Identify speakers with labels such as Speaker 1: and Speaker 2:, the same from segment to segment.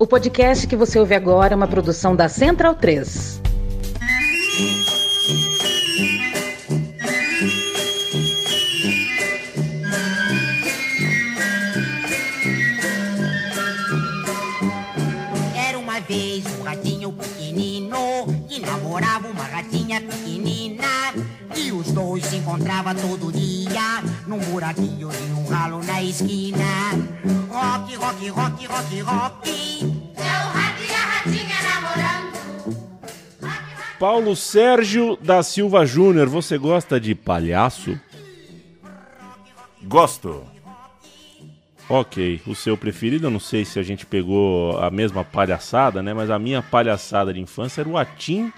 Speaker 1: O podcast que você ouve agora é uma produção da Central 3.
Speaker 2: Era uma vez um ratinho pequenino que namorava uma ratinha pequenina. E os dois se encontravam todo dia num buraquinho de um ralo na esquina. Rock, rock, rock, rock, rock.
Speaker 3: É o rato e a ratinha namorando.
Speaker 4: Paulo Sérgio da Silva Júnior, você gosta de palhaço?
Speaker 5: Gosto.
Speaker 4: Ok, o seu preferido, eu não sei se a gente pegou a mesma palhaçada, né? Mas a minha palhaçada de infância era o Atim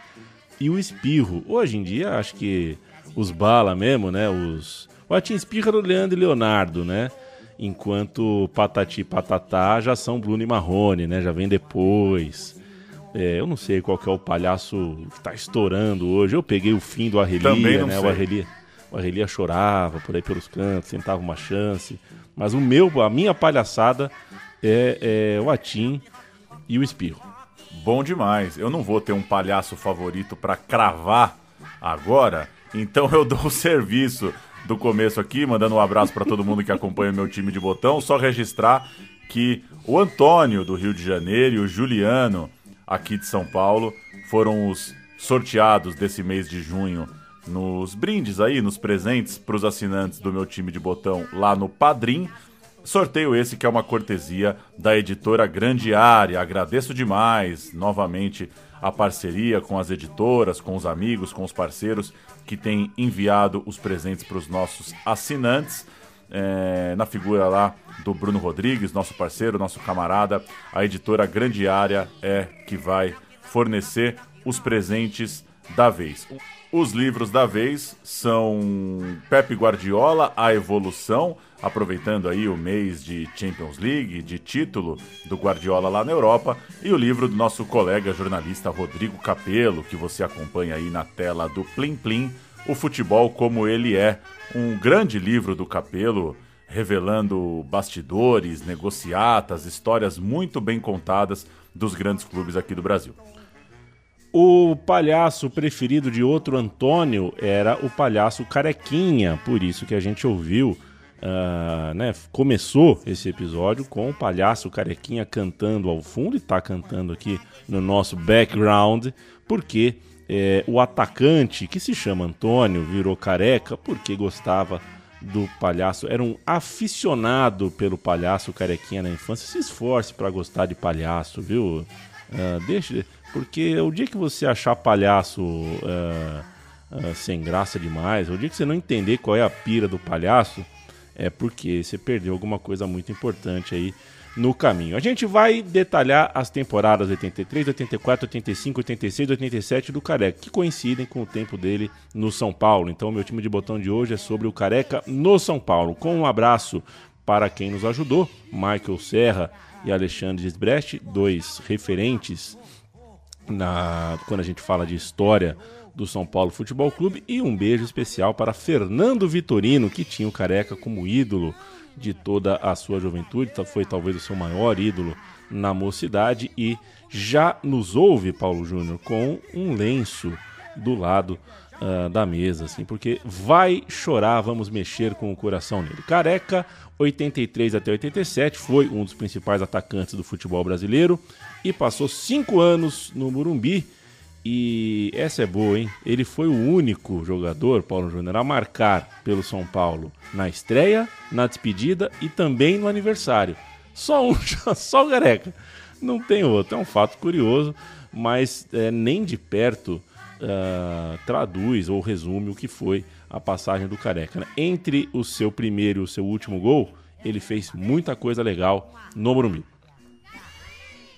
Speaker 4: e o Espirro. Hoje em dia, acho que os bala mesmo, né? Os... O Atim e Espirro era o Leandro e Leonardo, né? Enquanto Patati e Patatá já são Bruno e Marrone, né? Já vem depois. É, eu não sei qual que é o palhaço que tá estourando hoje. Eu peguei o fim do Arrelia, né? O
Speaker 5: sei.
Speaker 4: Arrelia, o Arrelia chorava por aí pelos cantos, tentava uma chance. Mas o meu, a minha palhaçada é, é o Atim e o Espirro.
Speaker 5: Bom demais. Eu não vou ter um palhaço favorito pra cravar agora, então eu dou o serviço do começo aqui, mandando um abraço pra todo mundo que acompanha meu time de botão. Só registrar que o Antônio do Rio de Janeiro e o Juliano aqui de São Paulo foram os sorteados desse mês de junho nos brindes aí, nos presentes para os assinantes do meu time de botão lá no Padrim. Sorteio esse que é uma cortesia da editora Grande Área. Agradeço demais novamente a parceria com as editoras, com os amigos, com os parceiros que têm enviado os presentes para os nossos assinantes. É, na figura lá do Bruno Rodrigues, nosso parceiro, nosso camarada, a editora Grande Área é que vai fornecer os presentes da vez. Os livros da vez são Pepe Guardiola, A Evolução, aproveitando aí o mês de Champions League, de título do Guardiola lá na Europa, e o livro do nosso colega jornalista Rodrigo Capello, que você acompanha aí na tela do Plim Plim, O Futebol Como Ele É, um grande livro do Capello, revelando bastidores, negociatas, histórias muito bem contadas dos grandes clubes aqui do Brasil.
Speaker 4: O palhaço preferido de outro Antônio era o palhaço Carequinha, por isso que a gente ouviu, ah, né? Começou esse episódio com o palhaço Carequinha cantando ao fundo e tá cantando aqui no nosso background, porque é, o atacante, que se chama Antônio, virou careca porque gostava do palhaço, era um aficionado pelo palhaço Carequinha na infância. Se esforce para gostar de palhaço, viu? Ah, deixa, porque o dia que você achar palhaço ah, sem graça demais, o dia que você não entender qual é a pira do palhaço, é porque você perdeu alguma coisa muito importante aí no caminho. A gente vai detalhar as temporadas 83, 84, 85, 86, 87 do Careca, que coincidem com o tempo dele no São Paulo. Então, meu time de botão de hoje é sobre o Careca no São Paulo. Com um abraço para quem nos ajudou, Michael Serra e Alexandre Gisbrecht, dois referentes na, quando a gente fala de história do São Paulo Futebol Clube e um beijo especial para Fernando Vitorino, que tinha o Careca como ídolo de toda a sua juventude, tá- foi talvez o seu maior ídolo na mocidade e já nos ouve, Paulo Júnior, com um lenço do lado ah, da mesa, assim, porque vai chorar, vamos mexer com o coração nele. Careca, 83 até 87, foi um dos principais atacantes do futebol brasileiro e passou cinco anos no Morumbi. E essa é boa, hein? Ele foi o único jogador, Paulo Júnior, a marcar pelo São Paulo na estreia, na despedida e também no aniversário. Só um, só o Careca. Não tem outro. É um fato curioso, mas é, nem de perto ah, traduz ou resume o que foi a passagem do Careca. né? Entre o seu primeiro e o seu último gol, ele fez muita coisa legal no Morumbi.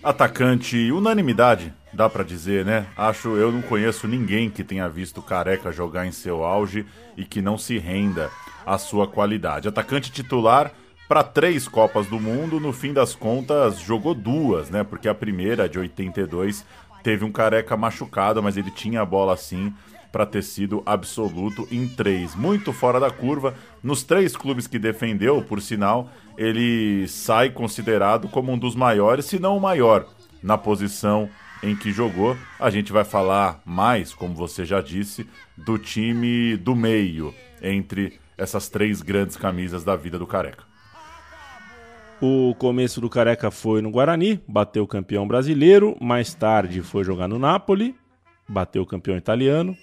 Speaker 5: Atacante, unanimidade, dá pra dizer, né? Acho eu não conheço ninguém que tenha visto Careca jogar em seu auge e que não se renda à sua qualidade. Atacante titular para três Copas do Mundo, no fim das contas jogou duas, né? Porque a primeira, de 82, teve um Careca machucado, mas ele tinha a bola assim para ter sido absoluto em três. Muito fora da curva. Nos três clubes que defendeu, por sinal, ele sai considerado como um dos maiores, se não o maior, na posição em que jogou. A gente vai falar mais, como você já disse, do time do meio entre essas três grandes camisas da vida do Careca.
Speaker 4: O começo do Careca foi no Guarani, bateu o campeão brasileiro, mais tarde foi jogar no Napoli, bateu o campeão italiano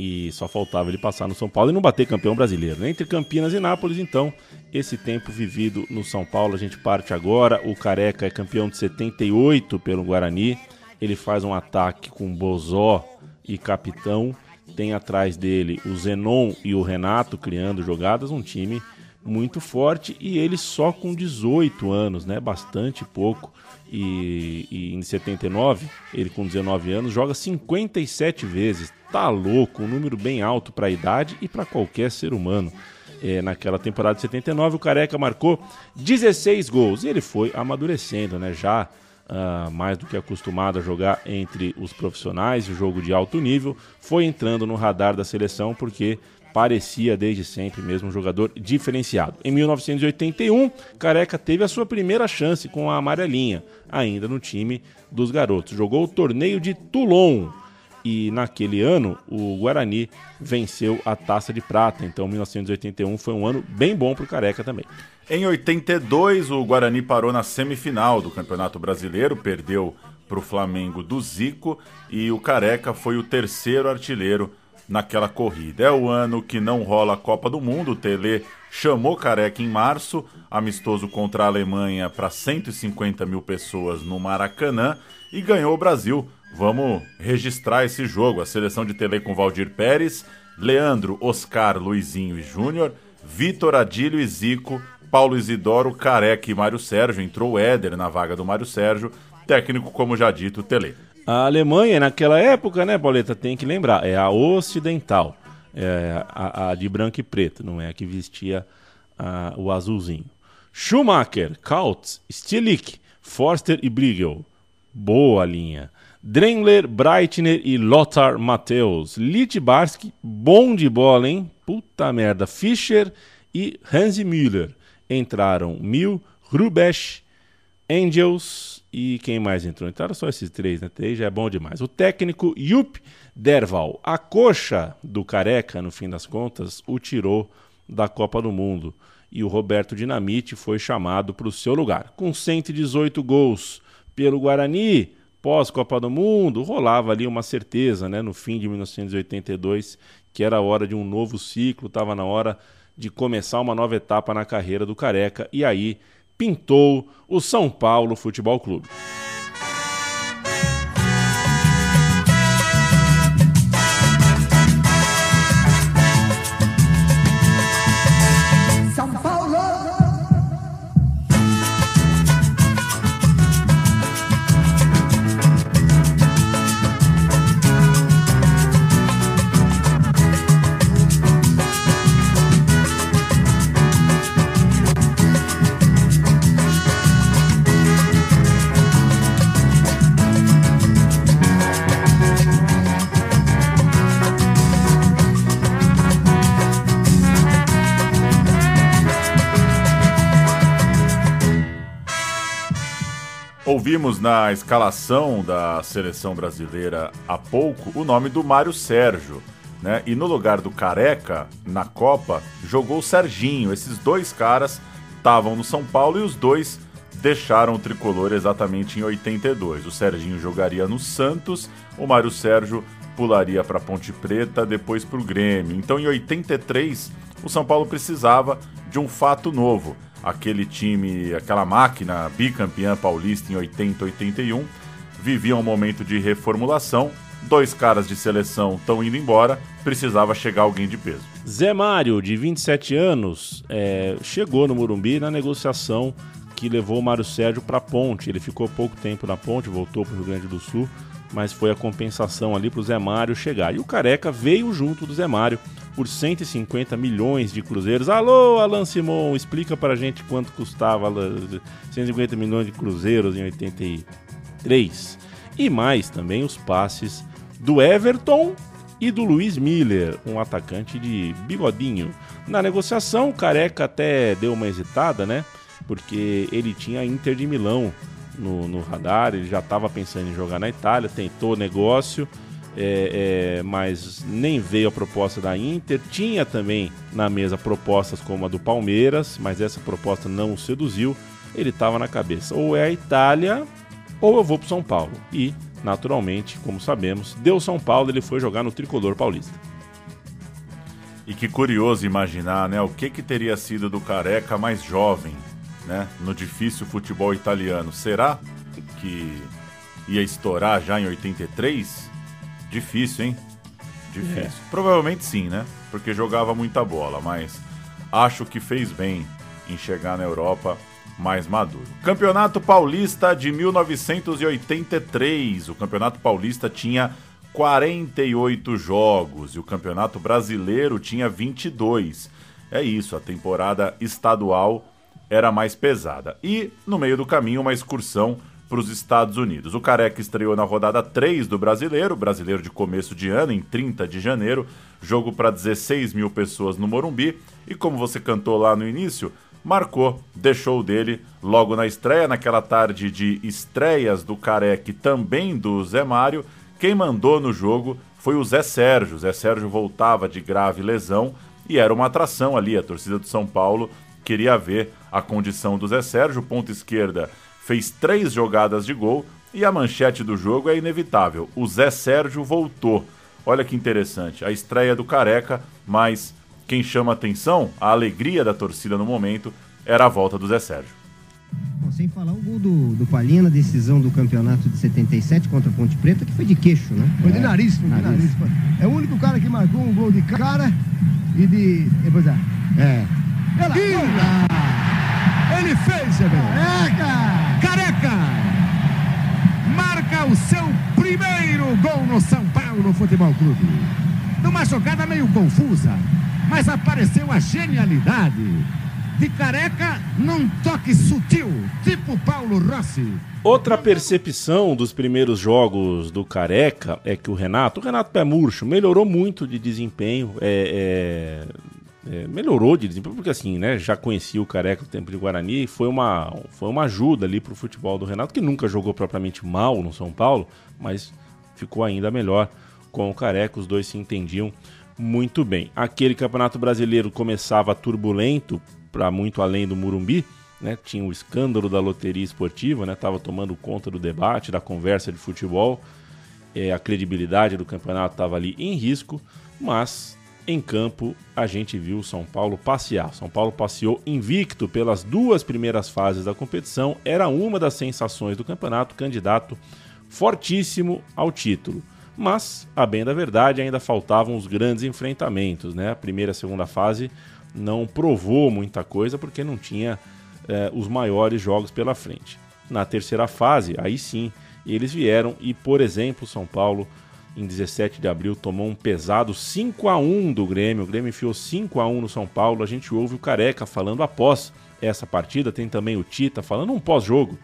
Speaker 4: e só faltava ele passar no São Paulo e não bater campeão brasileiro. Entre Campinas e Nápoles, então, esse tempo vivido no São Paulo, a gente parte agora. O Careca é campeão de 78 pelo Guarani. Ele faz um ataque com Bozó e Capitão. Tem atrás dele o Zenon e o Renato criando jogadas, um time muito forte e ele só com 18 anos, né? Bastante pouco. E, e, em 79, ele com 19 anos joga 57 vezes. Tá louco, um número bem alto para a idade e para qualquer ser humano. É, naquela temporada de 79, o Careca marcou 16 gols e ele foi amadurecendo, né? Já uh, mais do que acostumado a jogar entre os profissionais, o jogo de alto nível, foi entrando no radar da seleção porque parecia desde sempre mesmo um jogador diferenciado. Em 1981, Careca teve a sua primeira chance com a amarelinha, ainda no time dos garotos. Jogou o torneio de Toulon e naquele ano o Guarani venceu a Taça de Prata. Então 1981 foi um ano bem bom para o Careca também.
Speaker 5: Em 82, o Guarani parou na semifinal do Campeonato Brasileiro, perdeu para o Flamengo do Zico e o Careca foi o terceiro artilheiro naquela corrida. É o ano que não rola a Copa do Mundo. O Tele chamou Careca em março, amistoso contra a Alemanha para 150 mil pessoas no Maracanã e ganhou o Brasil. Vamos registrar esse jogo. A seleção de Tele com Valdir Pérez, Leandro, Oscar, Luizinho e Júnior, Vitor Adílio e Zico, Paulo Isidoro, Careca e Mário Sérgio. Entrou o Éder na vaga do Mário Sérgio, técnico, como já dito, Tele.
Speaker 4: A Alemanha, naquela época, né, Pauleta, tem que lembrar, é a ocidental, é a, a de branco e preto, não é a que vestia a, o azulzinho. Schumacher, Kautz, Stilich, Forster e Briegel. Boa linha. Drengler, Breitner e Lothar Matthäus. Litbarski, bom de bola, hein? Puta merda. Fischer e Hansi Müller. Entraram Mil, Rubesch, Angels, e quem mais entrou? Entraram só esses três, né? Três já é bom demais. O técnico Yup Derval. A coxa do Careca, no fim das contas, o tirou da Copa do Mundo. E o Roberto Dinamite foi chamado para o seu lugar. Com 118 gols pelo Guarani, pós-Copa do Mundo, rolava ali uma certeza, né? No fim de 1982, que era a hora de um novo ciclo, estava na hora de começar uma nova etapa na carreira do Careca. E aí pintou o São Paulo Futebol Clube.
Speaker 5: Ouvimos na escalação da seleção brasileira há pouco o nome do Mário Sérgio. Né? E no lugar do Careca, na Copa, jogou o Serginho. Esses dois caras estavam no São Paulo e os dois deixaram o tricolor exatamente em 82. O Serginho jogaria no Santos, o Mário Sérgio pularia para Ponte Preta, depois para o Grêmio. Então, em 83, o São Paulo precisava de um fato novo aquele time, aquela máquina bicampeã paulista em 80, 81, vivia um momento de reformulação. Dois caras de seleção estão indo embora, precisava chegar alguém de peso.
Speaker 4: Zé Mário, de 27 anos, é, chegou no Morumbi na negociação que levou o Mário Sérgio para a Ponte. Ele ficou pouco tempo na Ponte, voltou para o Rio Grande do Sul, mas foi a compensação ali para o Zé Mário chegar. E o Careca veio junto do Zé Mário por 150 milhões de cruzeiros. Alô, Alan Simon, explica pra gente quanto custava 150 milhões de cruzeiros em 83. E mais também os passes do Everton e do Luiz Miller, um atacante de bigodinho. Na negociação, o Careca até deu uma hesitada, né? Porque ele tinha Inter de Milão no, no radar, ele já estava pensando em jogar na Itália, tentou negócio, é, é, mas nem veio a proposta da Inter. Tinha também na mesa propostas como a do Palmeiras, mas essa proposta não o seduziu. Ele estava na cabeça, ou é a Itália, ou eu vou para São Paulo. E naturalmente, como sabemos, deu São Paulo, ele foi jogar no tricolor paulista.
Speaker 5: E que curioso imaginar, né? O que, que teria sido do Careca mais jovem, né? No difícil futebol italiano. Será que ia estourar já em 83? Difícil, hein? Difícil. É. Provavelmente sim, né? Porque jogava muita bola, mas acho que fez bem em chegar na Europa mais maduro. Campeonato Paulista de 1983. O Campeonato Paulista tinha 48 jogos e o Campeonato Brasileiro tinha 22. É isso, a temporada estadual era mais pesada. E no meio do caminho, uma excursão para os Estados Unidos. O Careca estreou na rodada 3 do Brasileiro, brasileiro de começo de ano, em 30 de janeiro, jogo para 16 mil pessoas no Morumbi. E como você cantou lá no início, marcou, deixou dele logo na estreia, naquela tarde de estreias do Careca também do Zé Mário. Quem mandou no jogo foi o Zé Sérgio. O Zé Sérgio voltava de grave lesão e era uma atração ali. A torcida do São Paulo queria ver a condição do Zé Sérgio. Ponta esquerda fez três jogadas de gol e a manchete do jogo é inevitável. O Zé Sérgio voltou. Olha que interessante. A estreia do Careca, mas quem chama atenção, a alegria da torcida no momento, era a volta do Zé Sérgio.
Speaker 6: Bom, sem falar o gol do, do Palhinha na decisão do campeonato de 77 contra a Ponte Preta, que foi de queixo, né?
Speaker 7: Foi de nariz, foi de nariz. É o único cara que marcou um gol de cara e de. Depois é. É. Ela, Ele fez, Careca! Careca! Marca o seu primeiro gol no São Paulo Futebol Clube. Numa jogada meio confusa, mas apareceu a genialidade de careca num toque sutil, tipo Paulo Rossi.
Speaker 4: Outra percepção dos primeiros jogos do Careca é que o Renato, o Renato Pé Murcho, melhorou muito de desempenho. É, é, é, melhorou de desempenho, porque assim, né? Já conhecia o Careca no tempo de Guarani, foi uma, foi uma ajuda ali pro futebol do Renato, que nunca jogou propriamente mal no São Paulo, mas ficou ainda melhor com o Careca, os dois se entendiam muito bem. Aquele campeonato brasileiro começava turbulento para muito além do Murumbi, né? Tinha o escândalo da loteria esportiva, né? Tava tomando conta do debate, da conversa de futebol. É, a credibilidade do campeonato estava ali em risco, mas em campo a gente viu o São Paulo passear. São Paulo passeou invicto pelas duas primeiras fases da competição, era uma das sensações do campeonato, candidato fortíssimo ao título. Mas, a bem da verdade, ainda faltavam os grandes enfrentamentos. Né? A primeira e segunda fase não provou muita coisa porque não tinha eh, os maiores jogos pela frente. Na terceira fase, aí sim, eles vieram e, por exemplo, São Paulo, em 17 de abril, tomou um pesado 5 a 1 do Grêmio. O Grêmio enfiou 5 a 1 no São Paulo. A gente ouve o Careca falando após essa partida. Tem também o Tita falando um pós-jogo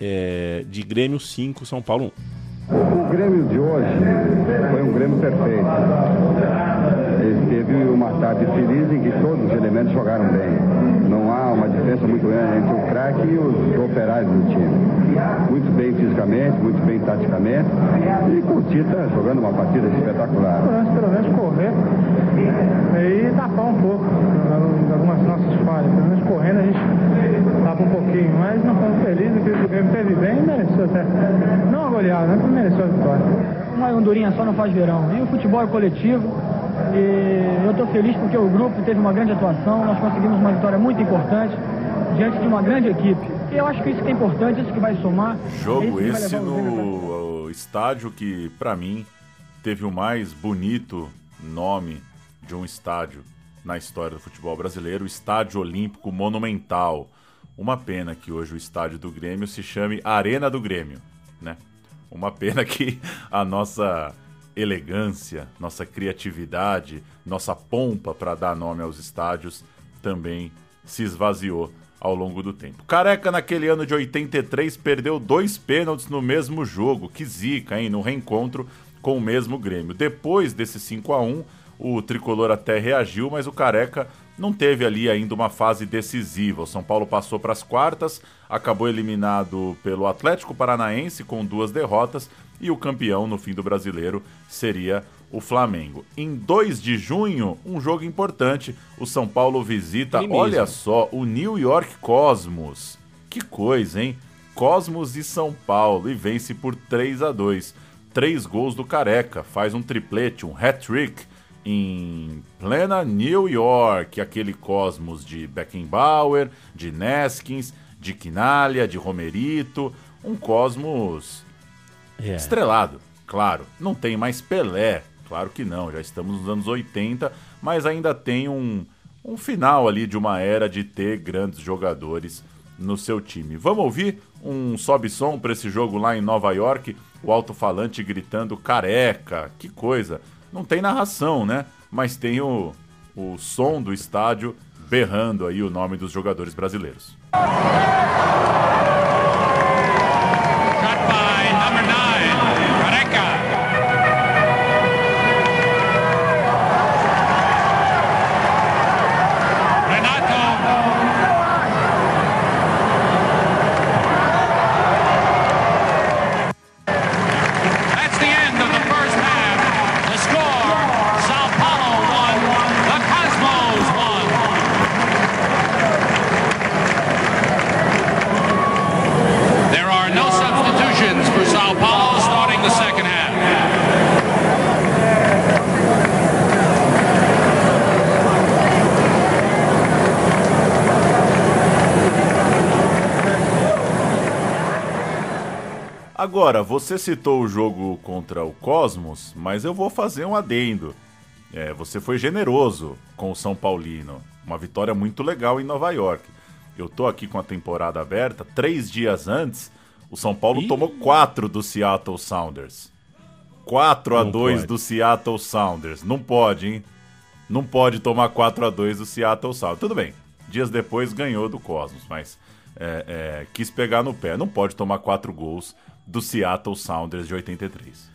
Speaker 4: é, de Grêmio 5, São Paulo 1.
Speaker 8: O Grêmio de hoje foi um Grêmio perfeito. Teve uma tarde feliz em que todos os elementos jogaram bem. Não há uma diferença muito grande entre o craque e os operários do time. Muito bem fisicamente, muito bem taticamente. E com o Tita jogando uma partida espetacular.
Speaker 9: Pelo menos correr e tapar um pouco algumas nossas falhas. Pelo menos correndo a gente tapa um pouquinho. Mas não estamos felizes, que o Grêmio teve bem e mereceu até. Não a goleada, né? mereceu a vitória.
Speaker 10: Uma hondurinha só não faz verão. E o futebol é coletivo. E eu estou feliz porque o grupo teve uma grande atuação. Nós conseguimos uma vitória muito importante diante de uma grande equipe. E eu acho que isso que é importante, isso que vai somar.
Speaker 5: Jogo é esse no estádio que, para mim, teve o mais bonito nome de um estádio na história do futebol brasileiro, o Estádio Olímpico Monumental. Uma pena que hoje o estádio do Grêmio se chame Arena do Grêmio, né? Uma pena que a nossa elegância, nossa criatividade, nossa pompa para dar nome aos estádios também se esvaziou ao longo do tempo. Careca, naquele ano de 83, perdeu dois pênaltis no mesmo jogo. Que zica, hein? No reencontro com o mesmo Grêmio. Depois desse 5 a 1 o tricolor até reagiu, mas o Careca não teve ali ainda uma fase decisiva. O São Paulo passou para as quartas, acabou eliminado pelo Atlético Paranaense com duas derrotas e o campeão no fim do brasileiro seria o Flamengo. Em 2 de junho, um jogo importante, o São Paulo visita,
Speaker 4: Ele mesmo.
Speaker 5: olha só, o New York Cosmos. Que coisa, hein? Cosmos e São Paulo e vence por 3 a 2. Três gols do Careca, faz um triplete, um hat-trick em plena New York, aquele Cosmos de Beckenbauer, de Neskins, de Quinalha, de Romerito, um Cosmos
Speaker 4: É.
Speaker 5: estrelado, claro. Não tem mais Pelé, claro que não, já estamos nos anos 80, mas ainda tem um, um final ali de uma era de ter grandes jogadores no seu time. Vamos ouvir um sobe-som para esse jogo lá em Nova York, o alto-falante gritando careca, que coisa. Não tem narração, né? Mas tem o, o som do estádio berrando aí o nome dos jogadores brasileiros. Agora, você citou o jogo contra o Cosmos, mas eu vou fazer um adendo. É, você foi generoso com o São Paulino. Uma vitória muito legal em Nova York. Eu tô aqui com a temporada aberta. Três dias antes, o São Paulo tomou quatro do Seattle Sounders. 4 a
Speaker 4: Não
Speaker 5: 2
Speaker 4: pode.
Speaker 5: do Seattle Sounders. Não pode, hein? Não pode tomar 4 a 2 do Seattle Sounders. Tudo bem. Dias depois ganhou do Cosmos, mas é, é, quis pegar no pé. Não pode tomar 4 gols do Seattle Sounders de 83.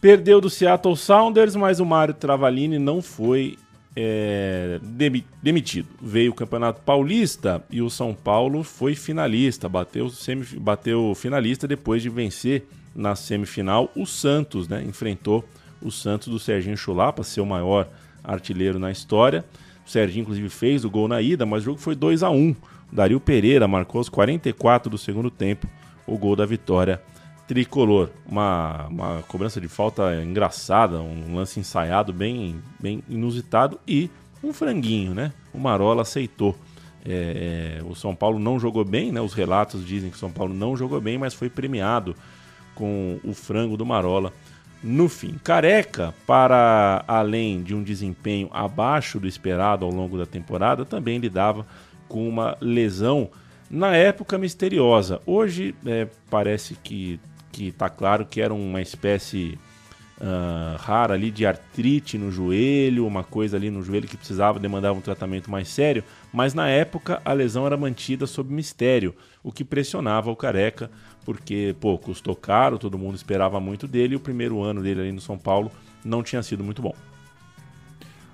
Speaker 4: Perdeu do Seattle Sounders, mas o Mário Travalini não foi é, demi- demitido. Veio o Campeonato Paulista e o São Paulo foi finalista, bateu, semif- bateu finalista depois de vencer na semifinal o Santos, né? Enfrentou o Santos do Serginho Chulapa, seu maior artilheiro na história. O Serginho, inclusive, fez o gol na ida, mas o jogo foi 2 a 1 Dario Pereira marcou aos 44 do segundo tempo o gol da vitória tricolor. Uma, uma cobrança de falta engraçada, um lance ensaiado bem, bem inusitado e um franguinho, né? O Marola aceitou. É, é, o São Paulo não jogou bem, né? Os relatos dizem que o São Paulo não jogou bem, mas foi premiado com o frango do Marola no fim. Careca, para além de um desempenho abaixo do esperado ao longo da temporada, também lidava com uma lesão na época misteriosa. Hoje é, parece que que está claro que era uma espécie ah, rara ali de artrite no joelho, uma coisa ali no joelho que precisava demandava um tratamento mais sério, mas na época a lesão era mantida sob mistério, o que pressionava o Careca, porque pô, custou caro, todo mundo esperava muito dele e o primeiro ano dele ali no São Paulo não tinha sido muito bom.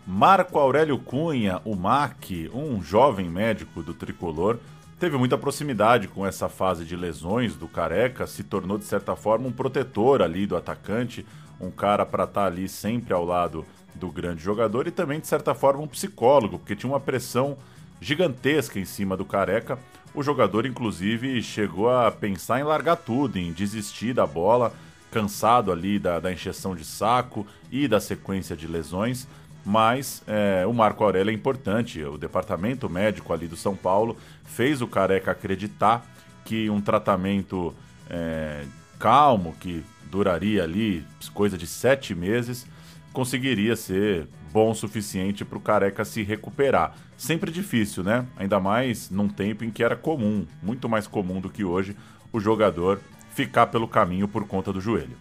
Speaker 5: Marco Aurélio Cunha, o MAC, um jovem médico do tricolor, teve muita proximidade com essa fase de lesões do Careca, se tornou de certa forma um protetor ali do atacante, um cara para estar ali sempre ao lado do grande jogador e também de certa forma um psicólogo, porque tinha uma pressão gigantesca em cima do Careca. O jogador inclusive chegou a pensar em largar tudo, em desistir da bola, cansado ali da, da de saco e da sequência de lesões mas é, o Marco Aurélio é importante. O departamento médico ali do São Paulo fez o Careca acreditar que um tratamento é, calmo, que duraria ali coisa de sete meses, conseguiria ser bom o suficiente para o Careca se recuperar. Sempre difícil, né? Ainda mais num tempo em que era comum, muito mais comum do que hoje, o jogador ficar pelo caminho por conta do joelho.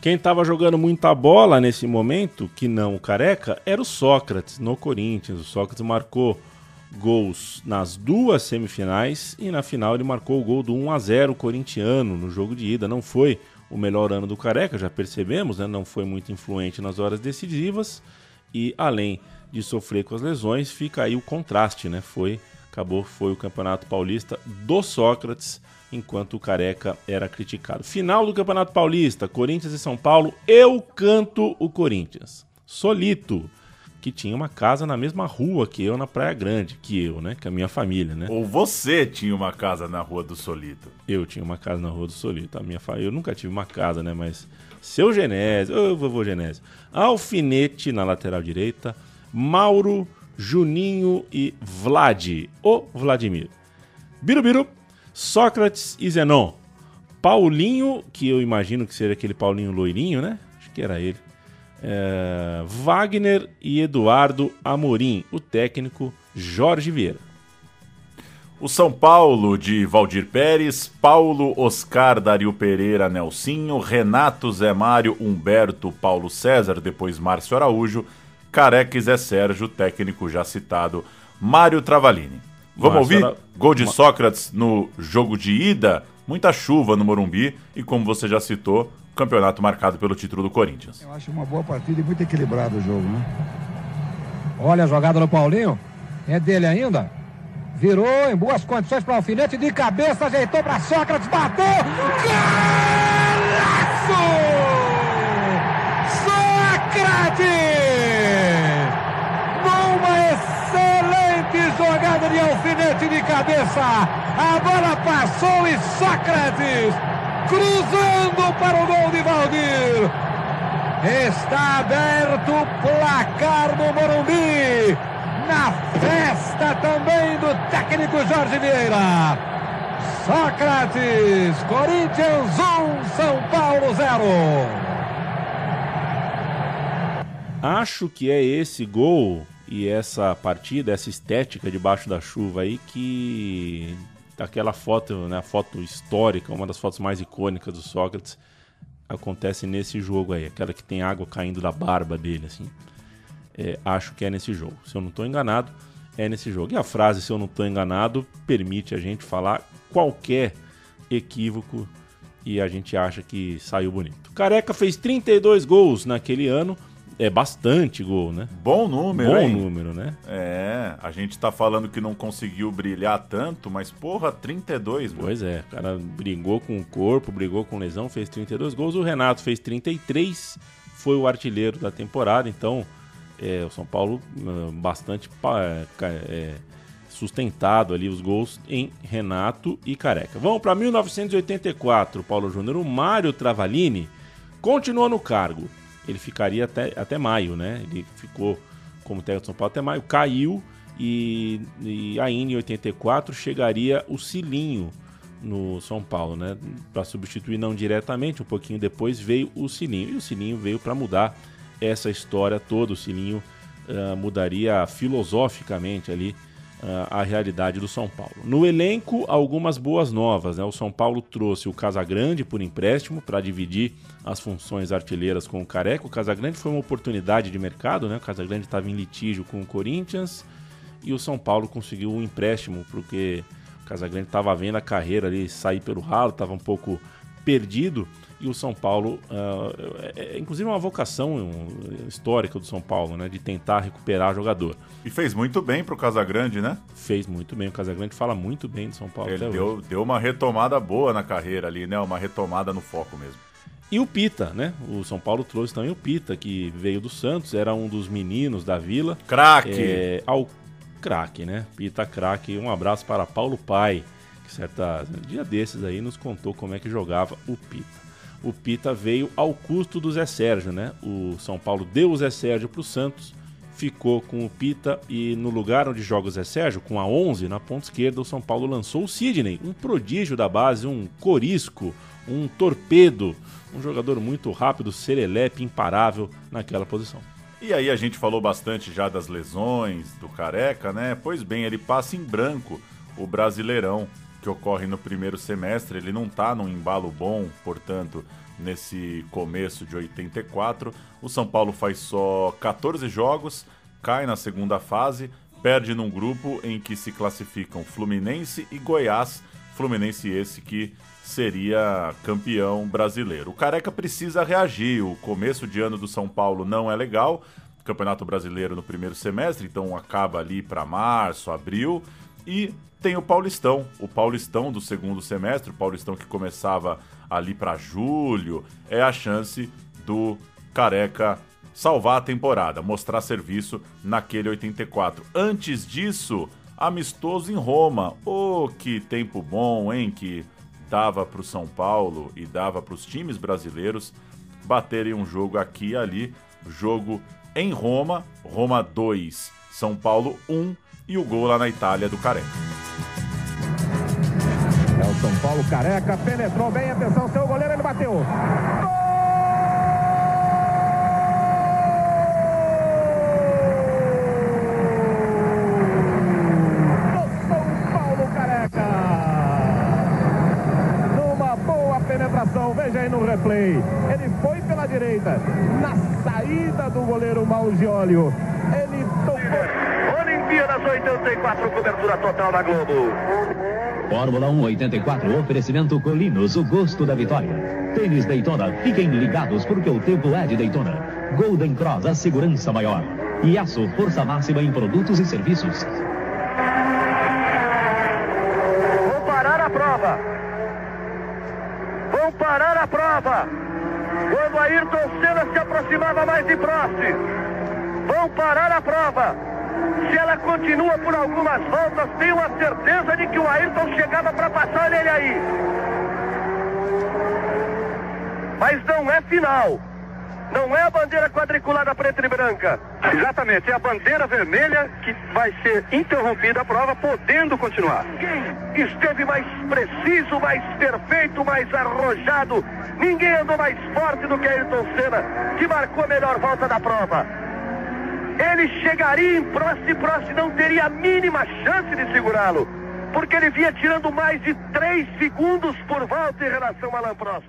Speaker 4: Quem estava jogando muita bola nesse momento, que não o Careca, era o Sócrates no Corinthians. O Sócrates marcou gols nas duas semifinais e na final ele marcou o gol do 1 a 0 corintiano no jogo de ida. Não foi o melhor ano do Careca, já percebemos, né? não foi muito influente nas horas decisivas e além de sofrer com as lesões, fica aí o contraste, né? Foi acabou foi o Campeonato Paulista do Sócrates, enquanto o Careca era criticado. Final do Campeonato Paulista, Corinthians e São Paulo. Eu canto o Corinthians. Solito, que tinha uma casa na mesma rua que eu na Praia Grande, que eu, né, que a minha família, né?
Speaker 5: Ou você tinha uma casa na Rua do Solito.
Speaker 4: Eu tinha uma casa na Rua do Solito, a minha fa... eu nunca tive uma casa, né, mas seu Genésio, ô vovô Genésio. Alfinete na lateral direita, Mauro, Juninho e Vlad, o Vladimir. Birubiru, Sócrates e Zenon. Paulinho, que eu imagino que seria aquele Paulinho loirinho, né? Acho que era ele. É, Wagner e Eduardo Amorim, o técnico Jorge Vieira.
Speaker 5: O São Paulo de Valdir Pérez, Paulo Oscar Dario Pereira Nelsinho, Renato Zé Mário Humberto Paulo César, depois Márcio Araújo, Careca e Zé Sérgio, técnico já citado, Mário Travalini. Vamos ouvir?
Speaker 4: Ara-
Speaker 5: Gol de Sócrates no jogo de ida, muita chuva no Morumbi e, como você já citou, campeonato marcado pelo título do Corinthians.
Speaker 11: Eu acho uma boa partida e muito equilibrado o jogo, né? Olha a jogada do Paulinho. É dele ainda. Virou em boas condições para o alfinete de cabeça, ajeitou para Sócrates, bateu. Golaço! Sócrates! Numa jogada de alfinete de cabeça. A bola passou e Sócrates cruzando para o gol de Valdir. Está aberto o placar no Morumbi. Na festa também do técnico Jorge Vieira. Sócrates, Corinthians 1, São Paulo 0.
Speaker 4: Acho que é esse gol e essa partida, essa estética debaixo da chuva aí que aquela foto, né, a foto histórica, uma das fotos mais icônicas do Sócrates, acontece nesse jogo aí, aquela que tem água caindo da barba dele, assim. É, acho que é nesse jogo. Se eu não estou enganado, é nesse jogo. E a frase, se eu não estou enganado, permite a gente falar qualquer equívoco e a gente acha que saiu bonito. Careca fez 32 gols naquele ano. É bastante gol, né?
Speaker 5: Bom número,
Speaker 4: Bom
Speaker 5: hein?
Speaker 4: número, né?
Speaker 5: É, a gente tá falando que não conseguiu brilhar tanto, mas porra, 32, meu.
Speaker 4: Pois é, o cara brigou com o corpo, brigou com lesão, fez 32 gols. O Renato fez 33, foi o artilheiro da temporada. Então, é, o São Paulo ah, bastante é, sustentado ali os gols em Renato e Careca. Vamos para 1984, Paulo Júnior. O Mário Travalini continuou no cargo. Ele ficaria até, até maio, né? Ele ficou como técnico de São Paulo até maio, caiu e, e ainda em 84 chegaria o Cilinho no São Paulo, né? Para substituir não diretamente, um pouquinho depois veio o Cilinho. E o Cilinho veio para mudar essa história toda. O Cilinho ah, mudaria filosoficamente ali a realidade do São Paulo. No elenco, algumas boas novas. Né? O São Paulo trouxe o Casagrande por empréstimo para dividir as funções artilheiras com o Careca. O Casagrande foi uma oportunidade de mercado, né? o Casagrande estava em litígio com o Corinthians e o São Paulo conseguiu um empréstimo porque o Casagrande estava vendo a carreira ali sair pelo ralo, estava um pouco perdido e o São Paulo, ah, é, é, inclusive uma vocação um, histórica do São Paulo, né, de tentar recuperar jogador.
Speaker 5: E fez muito bem pro Casagrande, né?
Speaker 4: Fez muito bem, o Casagrande fala muito bem do São Paulo
Speaker 5: Ele deu,
Speaker 4: hoje.
Speaker 5: deu uma retomada boa na carreira ali, né? Uma retomada no foco mesmo.
Speaker 4: E o Pita, né? O São Paulo trouxe também o Pita, que veio do Santos, era um dos meninos da vila.
Speaker 5: Craque!
Speaker 4: É, ao craque, né? Pita craque. Um abraço para Paulo Pai, que certa dia desses aí nos contou como é que jogava o Pita. O Pita veio ao custo do Zé Sérgio, né? O São Paulo deu o Zé Sérgio para o Santos, ficou com o Pita e no lugar onde joga o Zé Sérgio, com a 11 na ponta esquerda, o São Paulo lançou o Sidney, um prodígio da base, um corisco, um torpedo, um jogador muito rápido, serelepe, imparável naquela posição.
Speaker 5: E aí a gente falou bastante já das lesões do Careca, né? Pois bem, ele passa em branco o Brasileirão, que ocorre no primeiro semestre. Ele não tá num embalo bom, portanto, nesse começo de 84. O São Paulo faz só 14 jogos, cai na segunda fase, perde num grupo em que se classificam Fluminense e Goiás. Fluminense esse que seria campeão brasileiro. O Careca precisa reagir. O começo de ano do São Paulo não é legal. Campeonato Brasileiro no primeiro semestre, então acaba ali para março, abril. E tem o Paulistão, o Paulistão do segundo semestre, o Paulistão que começava ali para julho, é a chance do Careca salvar a temporada, mostrar serviço naquele 84. Antes disso, amistoso em Roma. Oh, que tempo bom, hein? Que dava para o São Paulo e dava para os times brasileiros baterem um jogo aqui e ali. Jogo em Roma, Roma 2, São Paulo 1 e o gol lá na Itália do Careca.
Speaker 12: É o São Paulo Careca, penetrou bem, atenção, seu goleiro, ele bateu. Veja aí no replay. Ele foi pela direita, na saída do goleiro Malgiolio.
Speaker 13: Olimpíadas 84, cobertura total da Globo.
Speaker 14: Fórmula 1 84, oferecimento Colinos, o gosto da vitória. Tênis Daytona, fiquem ligados porque o tempo é de Daytona. Golden Cross, a segurança maior. E Aço, força máxima em produtos e serviços.
Speaker 13: Vou parar a prova. Vão parar a prova. Quando Ayrton Senna se aproximava mais de Prost. Vão parar a prova. Se ela continua por algumas voltas, tenho a certeza de que o Ayrton chegava para passar ele aí. Mas não é final. Não é a bandeira quadriculada preta e branca. Exatamente, é a bandeira vermelha que vai ser interrompida a prova, podendo continuar. Quem esteve mais preciso, mais perfeito, mais arrojado? Ninguém andou mais forte do que Ayrton Senna, que marcou a melhor volta da prova. Ele chegaria em Prost e Prost não teria a mínima chance de segurá-lo. Porque ele vinha tirando mais de 3 segundos por volta em relação a Alain Prost.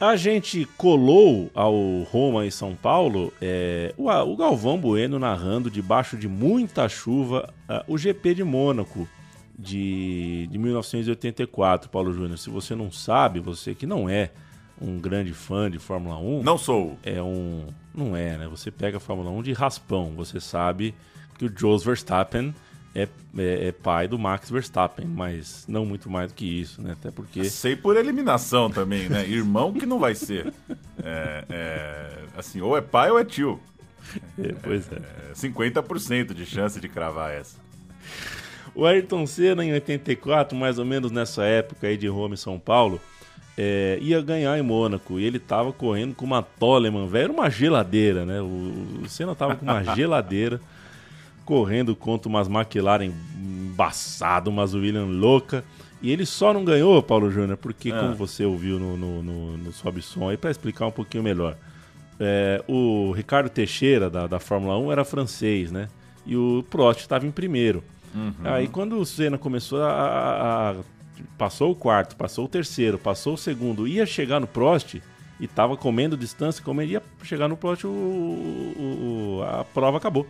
Speaker 4: A gente colou ao Roma e São Paulo é, o, o Galvão Bueno narrando debaixo de muita chuva uh, o GP de Mônaco de, de 1984, Paulo Júnior. Se você não sabe, você que não é um grande fã de Fórmula 1.
Speaker 5: Não sou.
Speaker 4: É um. Não é, né? Você pega a Fórmula 1 de raspão. Você sabe que o Jos Verstappen é, é, é, pai do Max Verstappen, mas não muito mais do que isso, né? Até porque.
Speaker 5: Sei por eliminação também, né? Irmão que não vai ser. É, é, assim, ou é pai ou é tio.
Speaker 4: É, pois é.
Speaker 5: 50% de chance de cravar essa.
Speaker 4: O Ayrton Senna, em 84, mais ou menos nessa época aí de Roma e São Paulo, é, ia ganhar em Mônaco. E ele tava correndo com uma Toleman, velho. Era uma geladeira, né? O, o Senna tava com uma geladeira, correndo contra umas McLaren embaçado, umas William louca. E ele só não ganhou, Paulo Júnior, porque,
Speaker 5: Ah.
Speaker 4: como você ouviu no, no, no, no Sobe Som, aí para explicar um pouquinho melhor. É, o Ricardo Teixeira, da, da Fórmula 1, era francês, né? E o Prost estava em primeiro.
Speaker 5: Uhum.
Speaker 4: Aí quando o Senna começou a, a- a- Passou o quarto, passou o terceiro, passou o segundo, ia chegar no Prost e tava comendo distância, como ele ia chegar no Prost, o, o- o- a prova acabou.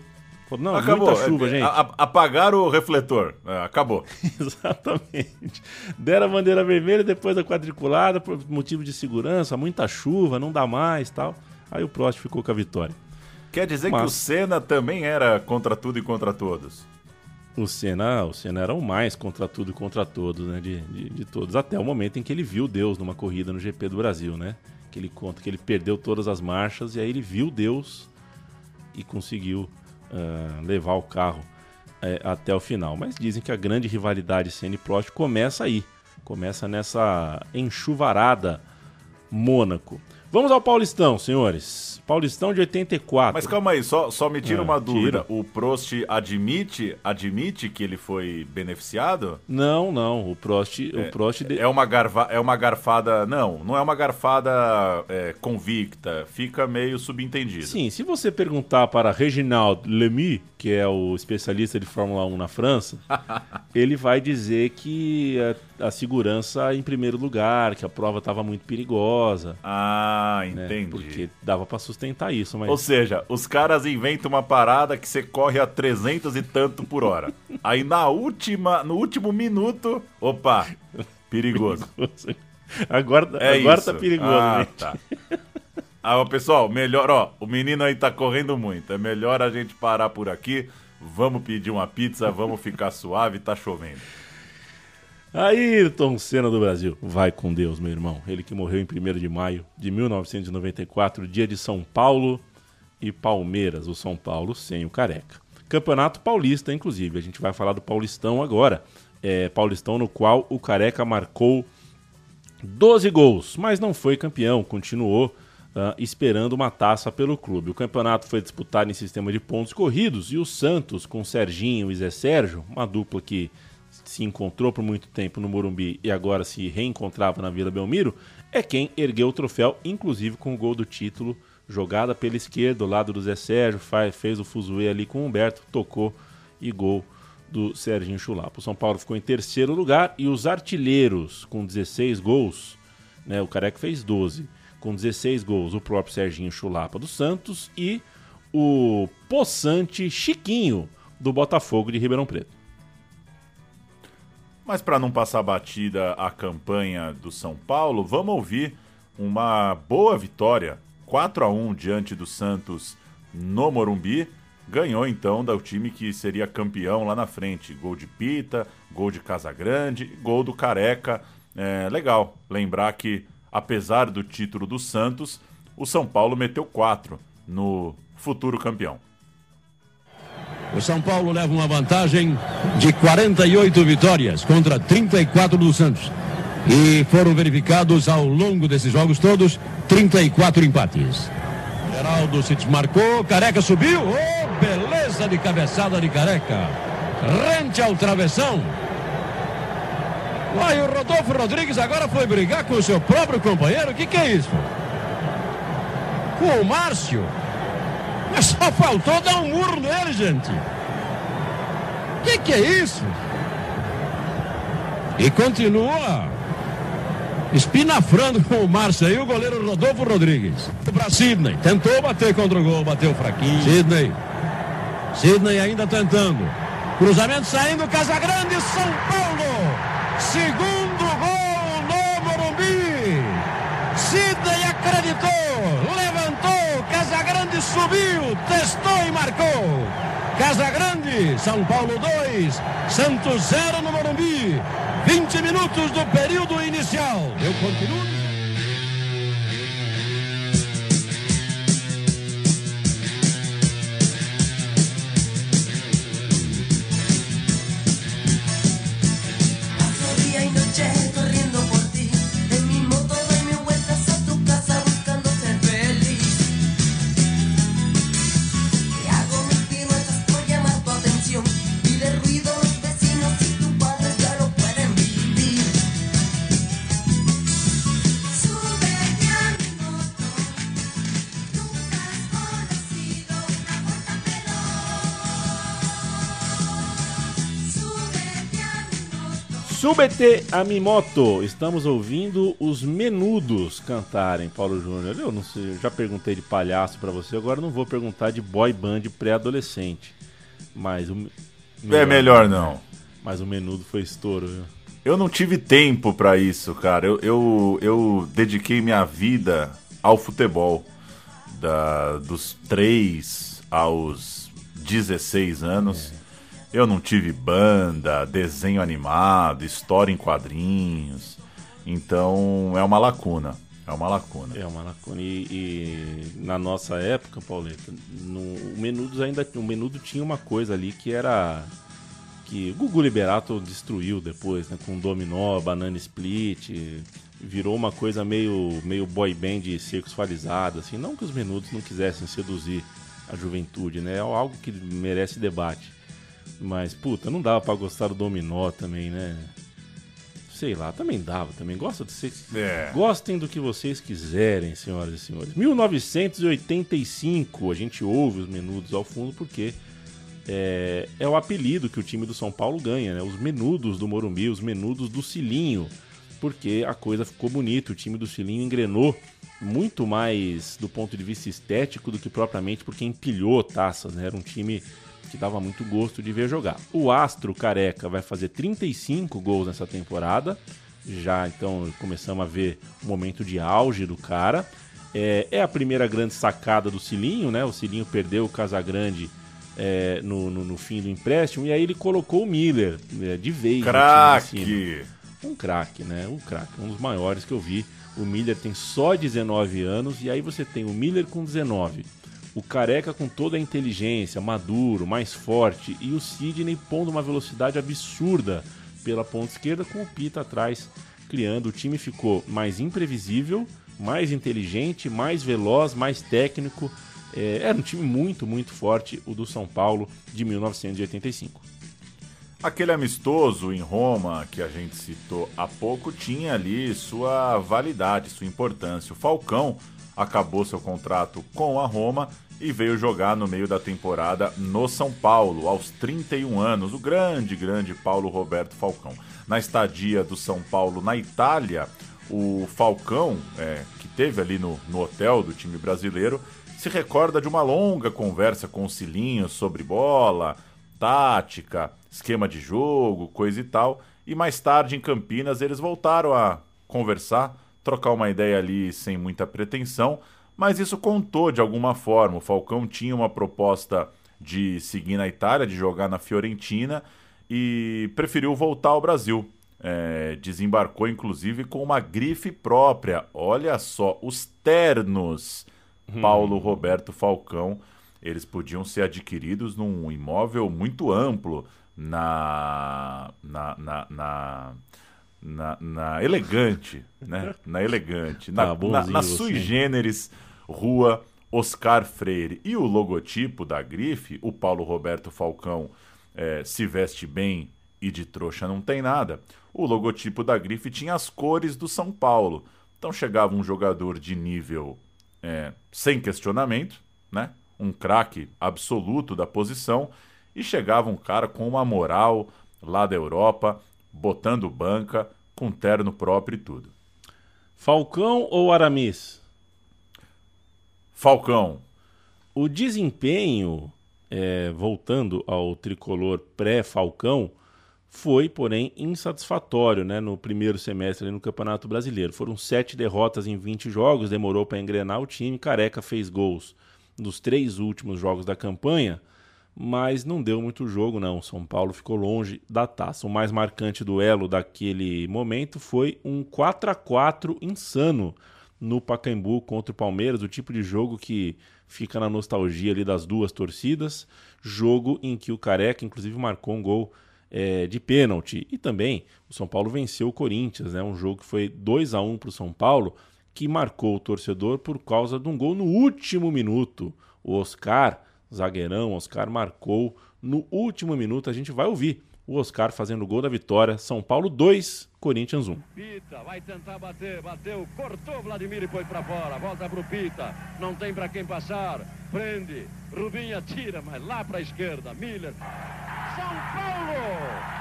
Speaker 4: Falou, não,
Speaker 5: acabou.
Speaker 4: muita chuva,
Speaker 5: É,
Speaker 4: gente.
Speaker 5: a- apagaram o refletor. É, acabou.
Speaker 4: Exatamente. Deram a bandeira vermelha depois da quadriculada por motivo de segurança, muita chuva, não dá mais tal. Aí o Prost ficou com a vitória.
Speaker 5: Quer dizer que
Speaker 4: Mas-
Speaker 5: o Senna também era contra tudo e contra todos.
Speaker 4: O Senna, o Senna era o mais contra tudo e contra todos, né? De, de, de todos. Até o momento em que ele viu Deus numa corrida no GP do Brasil, né? Que ele conta que ele perdeu todas as marchas e aí ele viu Deus e conseguiu ah, levar o carro eh, até o final. Mas dizem que a grande rivalidade Senna e Prost começa aí. Começa nessa enchuvarada Mônaco. Vamos ao Paulistão, senhores. Paulistão de 84.
Speaker 5: Mas calma aí, só, só me tira
Speaker 4: Ah,
Speaker 5: uma dúvida.
Speaker 4: tira.
Speaker 5: O Prost admite, admite que ele foi beneficiado?
Speaker 4: Não, não. O Prost,
Speaker 5: É,
Speaker 4: o Prost de-
Speaker 5: é, uma garva, é uma garfada. Não, não é uma garfada é, convicta. Fica meio subentendido.
Speaker 4: Sim, se você perguntar para Reginald Lemy, que é o especialista de Fórmula 1 na França, ele vai dizer que a, a segurança em primeiro lugar, que a prova estava muito perigosa.
Speaker 5: Ah,
Speaker 4: né?
Speaker 5: entendi.
Speaker 4: Porque dava pra sustentar isso, mas
Speaker 5: Ou seja, os caras inventam uma parada que você corre a 300 e tanto por hora. Aí na última, no último minuto, opa, perigoso.
Speaker 4: agora,
Speaker 5: É
Speaker 4: agora
Speaker 5: isso.
Speaker 4: tá perigoso,
Speaker 5: Ah,
Speaker 4: né?
Speaker 5: tá. Ah, pessoal, melhor, ó, o menino aí tá correndo muito. É melhor a gente parar por aqui. Vamos pedir uma pizza, vamos ficar suave, tá chovendo.
Speaker 4: Ayrton Senna do Brasil. Vai com Deus, meu irmão. Ele que morreu em 1 de maio de 1994, dia de São Paulo e Palmeiras, o São Paulo sem o Careca. Campeonato Paulista, inclusive. A gente vai falar do Paulistão agora. É, Paulistão no qual o Careca marcou 12 gols, mas não foi campeão, continuou ah, esperando uma taça pelo clube. O campeonato foi disputado em sistema de pontos corridos e o Santos, com Serginho e Zé Sérgio, uma dupla que se encontrou por muito tempo no Morumbi e agora se reencontrava na Vila Belmiro, é quem ergueu o troféu, inclusive com o gol do título, jogada pela esquerda, ao lado do Zé Sérgio, faz, fez o fuzuê ali com o Humberto, tocou e gol do Serginho Chulapa. O São Paulo ficou em terceiro lugar e os artilheiros com 16 gols, né, o Careca fez 12, com 16 gols, o próprio Serginho Chulapa do Santos e o possante Chiquinho do Botafogo de Ribeirão Preto.
Speaker 5: Mas para não passar batida a campanha do São Paulo, vamos ouvir uma boa vitória, 4 a 1 diante do Santos no Morumbi. Ganhou então do time que seria campeão lá na frente. Gol de Pita, gol de Casagrande, gol do Careca. É legal lembrar que, apesar do título do Santos, o São Paulo meteu 4 no futuro campeão.
Speaker 15: O São Paulo leva uma vantagem de 48 vitórias contra 34 do Santos. E foram verificados ao longo desses jogos todos 34 empates. Geraldo se desmarcou, Careca subiu. Oh, beleza de cabeçada de Careca. Rente ao travessão. Uai, o Rodolfo Rodrigues agora foi brigar com o seu próprio companheiro. O que, que é isso? Com o Márcio. Mas só faltou dar um murro nele, gente. Que que é isso? E continua espinafrando com o Márcio aí, o goleiro Rodolfo Rodrigues. Para Sidney, tentou bater contra o gol, bateu fraquinho. Sidney. Sidney ainda tentando. Cruzamento saindo, Casagrande, São Paulo. Segundo gol no Morumbi. Sidney acreditou, levantou, Casagrande subiu, testou e marcou. Casagrande, São Paulo 2, Santos 0 no Morumbi. 20 minutos do período inicial. Eu continuo.
Speaker 4: Subete a Mimoto. Estamos ouvindo os menudos cantarem, Paulo Júnior. Eu não sei, eu já perguntei de palhaço pra você, agora não vou perguntar de boy band pré-adolescente. Mas o
Speaker 5: É melhor não.
Speaker 4: Mas o menudo foi estouro, viu?
Speaker 5: Eu não tive tempo pra isso, cara. Eu, eu, eu dediquei minha vida ao futebol. Da, dos 3 aos 16 anos. Eu não tive banda, desenho animado, história em quadrinhos. Então é uma lacuna. É uma lacuna.
Speaker 4: É uma lacuna. E, e na nossa época, Pauleta, no, o Menudos ainda. O Menudo tinha uma coisa ali que era. Que o Gugu Liberato destruiu depois, né? Com Dominó, Banana Split. Virou uma coisa meio, meio boy band sexualizada, assim. Não que os Menudos não quisessem seduzir a juventude, né? É algo que merece debate. Mas, puta, não dava pra gostar do Dominó também, né? Sei lá, também dava, também. Gosta de ser.
Speaker 5: É.
Speaker 4: Gostem do que vocês quiserem, senhoras e senhores. 1985, a gente ouve os menudos ao fundo porque é, é o apelido que o time do São Paulo ganha, né? Os menudos do Morumbi, os menudos do Cilinho. Porque a coisa ficou bonita, o time do Cilinho engrenou muito mais do ponto de vista estético do que propriamente por quem empilhou taças, né? Era um time que dava muito gosto de ver jogar. O Astro Careca vai fazer 35 gols nessa temporada. Já então começamos a ver o momento de auge do cara. É, é a primeira grande sacada do Cilinho, né? O Cilinho perdeu o Casagrande é, no, no, no fim do empréstimo e aí ele colocou o Miller é, de vez.
Speaker 5: Craque!
Speaker 4: Um craque, né? Um craque, um dos maiores que eu vi. O Miller tem só 19 anos e aí você tem o Miller com 19. O Careca com toda a inteligência, maduro, mais forte e o Sidney pondo uma velocidade absurda pela ponta esquerda com o Pita atrás criando. O time ficou mais imprevisível, mais inteligente, mais veloz, mais técnico. É, era um time muito, muito forte, o do São Paulo de 1985.
Speaker 5: Aquele amistoso em Roma que a gente citou há pouco tinha ali sua validade, sua importância. O Falcão acabou seu contrato com a Roma e veio jogar no meio da temporada no São Paulo, aos 31 anos. O grande, grande Paulo Roberto Falcão. Na estadia do São Paulo na Itália, o Falcão, é, que teve ali no, no hotel do time brasileiro, se recorda de uma longa conversa com o Cilinho sobre bola, tática, esquema de jogo, coisa e tal. E mais tarde em Campinas eles voltaram a conversar, trocar uma ideia ali sem muita pretensão, mas isso contou de alguma forma. O Falcão tinha uma proposta de seguir na Itália, de jogar na Fiorentina e preferiu voltar ao Brasil. É, desembarcou inclusive com uma grife própria. Olha só, os ternos Paulo Roberto Falcão, eles podiam ser adquiridos num imóvel muito amplo na na, na, na, na, na elegante, né? Na elegante, na,
Speaker 4: Tá
Speaker 5: na, na sui generis rua Oscar Freire. E o logotipo da grife, o Paulo Roberto Falcão eh, se veste bem e de trouxa não tem nada. O logotipo da grife tinha as cores do São Paulo. Então chegava um jogador de nível é, sem questionamento, né? Um craque absoluto da posição e chegava um cara com uma moral lá da Europa, botando banca, com terno próprio e tudo.
Speaker 4: Falcão ou Aramis?
Speaker 5: Falcão.
Speaker 4: O desempenho, é, voltando ao tricolor pré-Falcão, foi, porém, insatisfatório né, no primeiro semestre ali no Campeonato Brasileiro. Foram sete derrotas em 20 jogos, demorou para engrenar o time. Careca fez gols nos três últimos jogos da campanha, mas não deu muito jogo, não. São Paulo ficou longe da taça. O mais marcante duelo daquele momento foi um 4 a 4 insano no Pacaembu contra o Palmeiras, o tipo de jogo que fica na nostalgia ali das duas torcidas. Jogo em que o Careca, inclusive, marcou um gol é, de pênalti. E também o São Paulo venceu o Corinthians, né? um jogo que foi 2 a 1 para o São Paulo, que marcou o torcedor por causa de um gol no último minuto. O Oscar, zagueirão, Oscar marcou no último minuto. A gente vai ouvir o Oscar fazendo o gol da vitória. São Paulo 2, Corinthians 1.
Speaker 15: Pita vai tentar bater, bateu, cortou Vladimir e foi pra fora. Volta pro Pita, não tem pra quem passar. Prende, Rubinha tira, mas lá pra esquerda. Miller. São Paulo!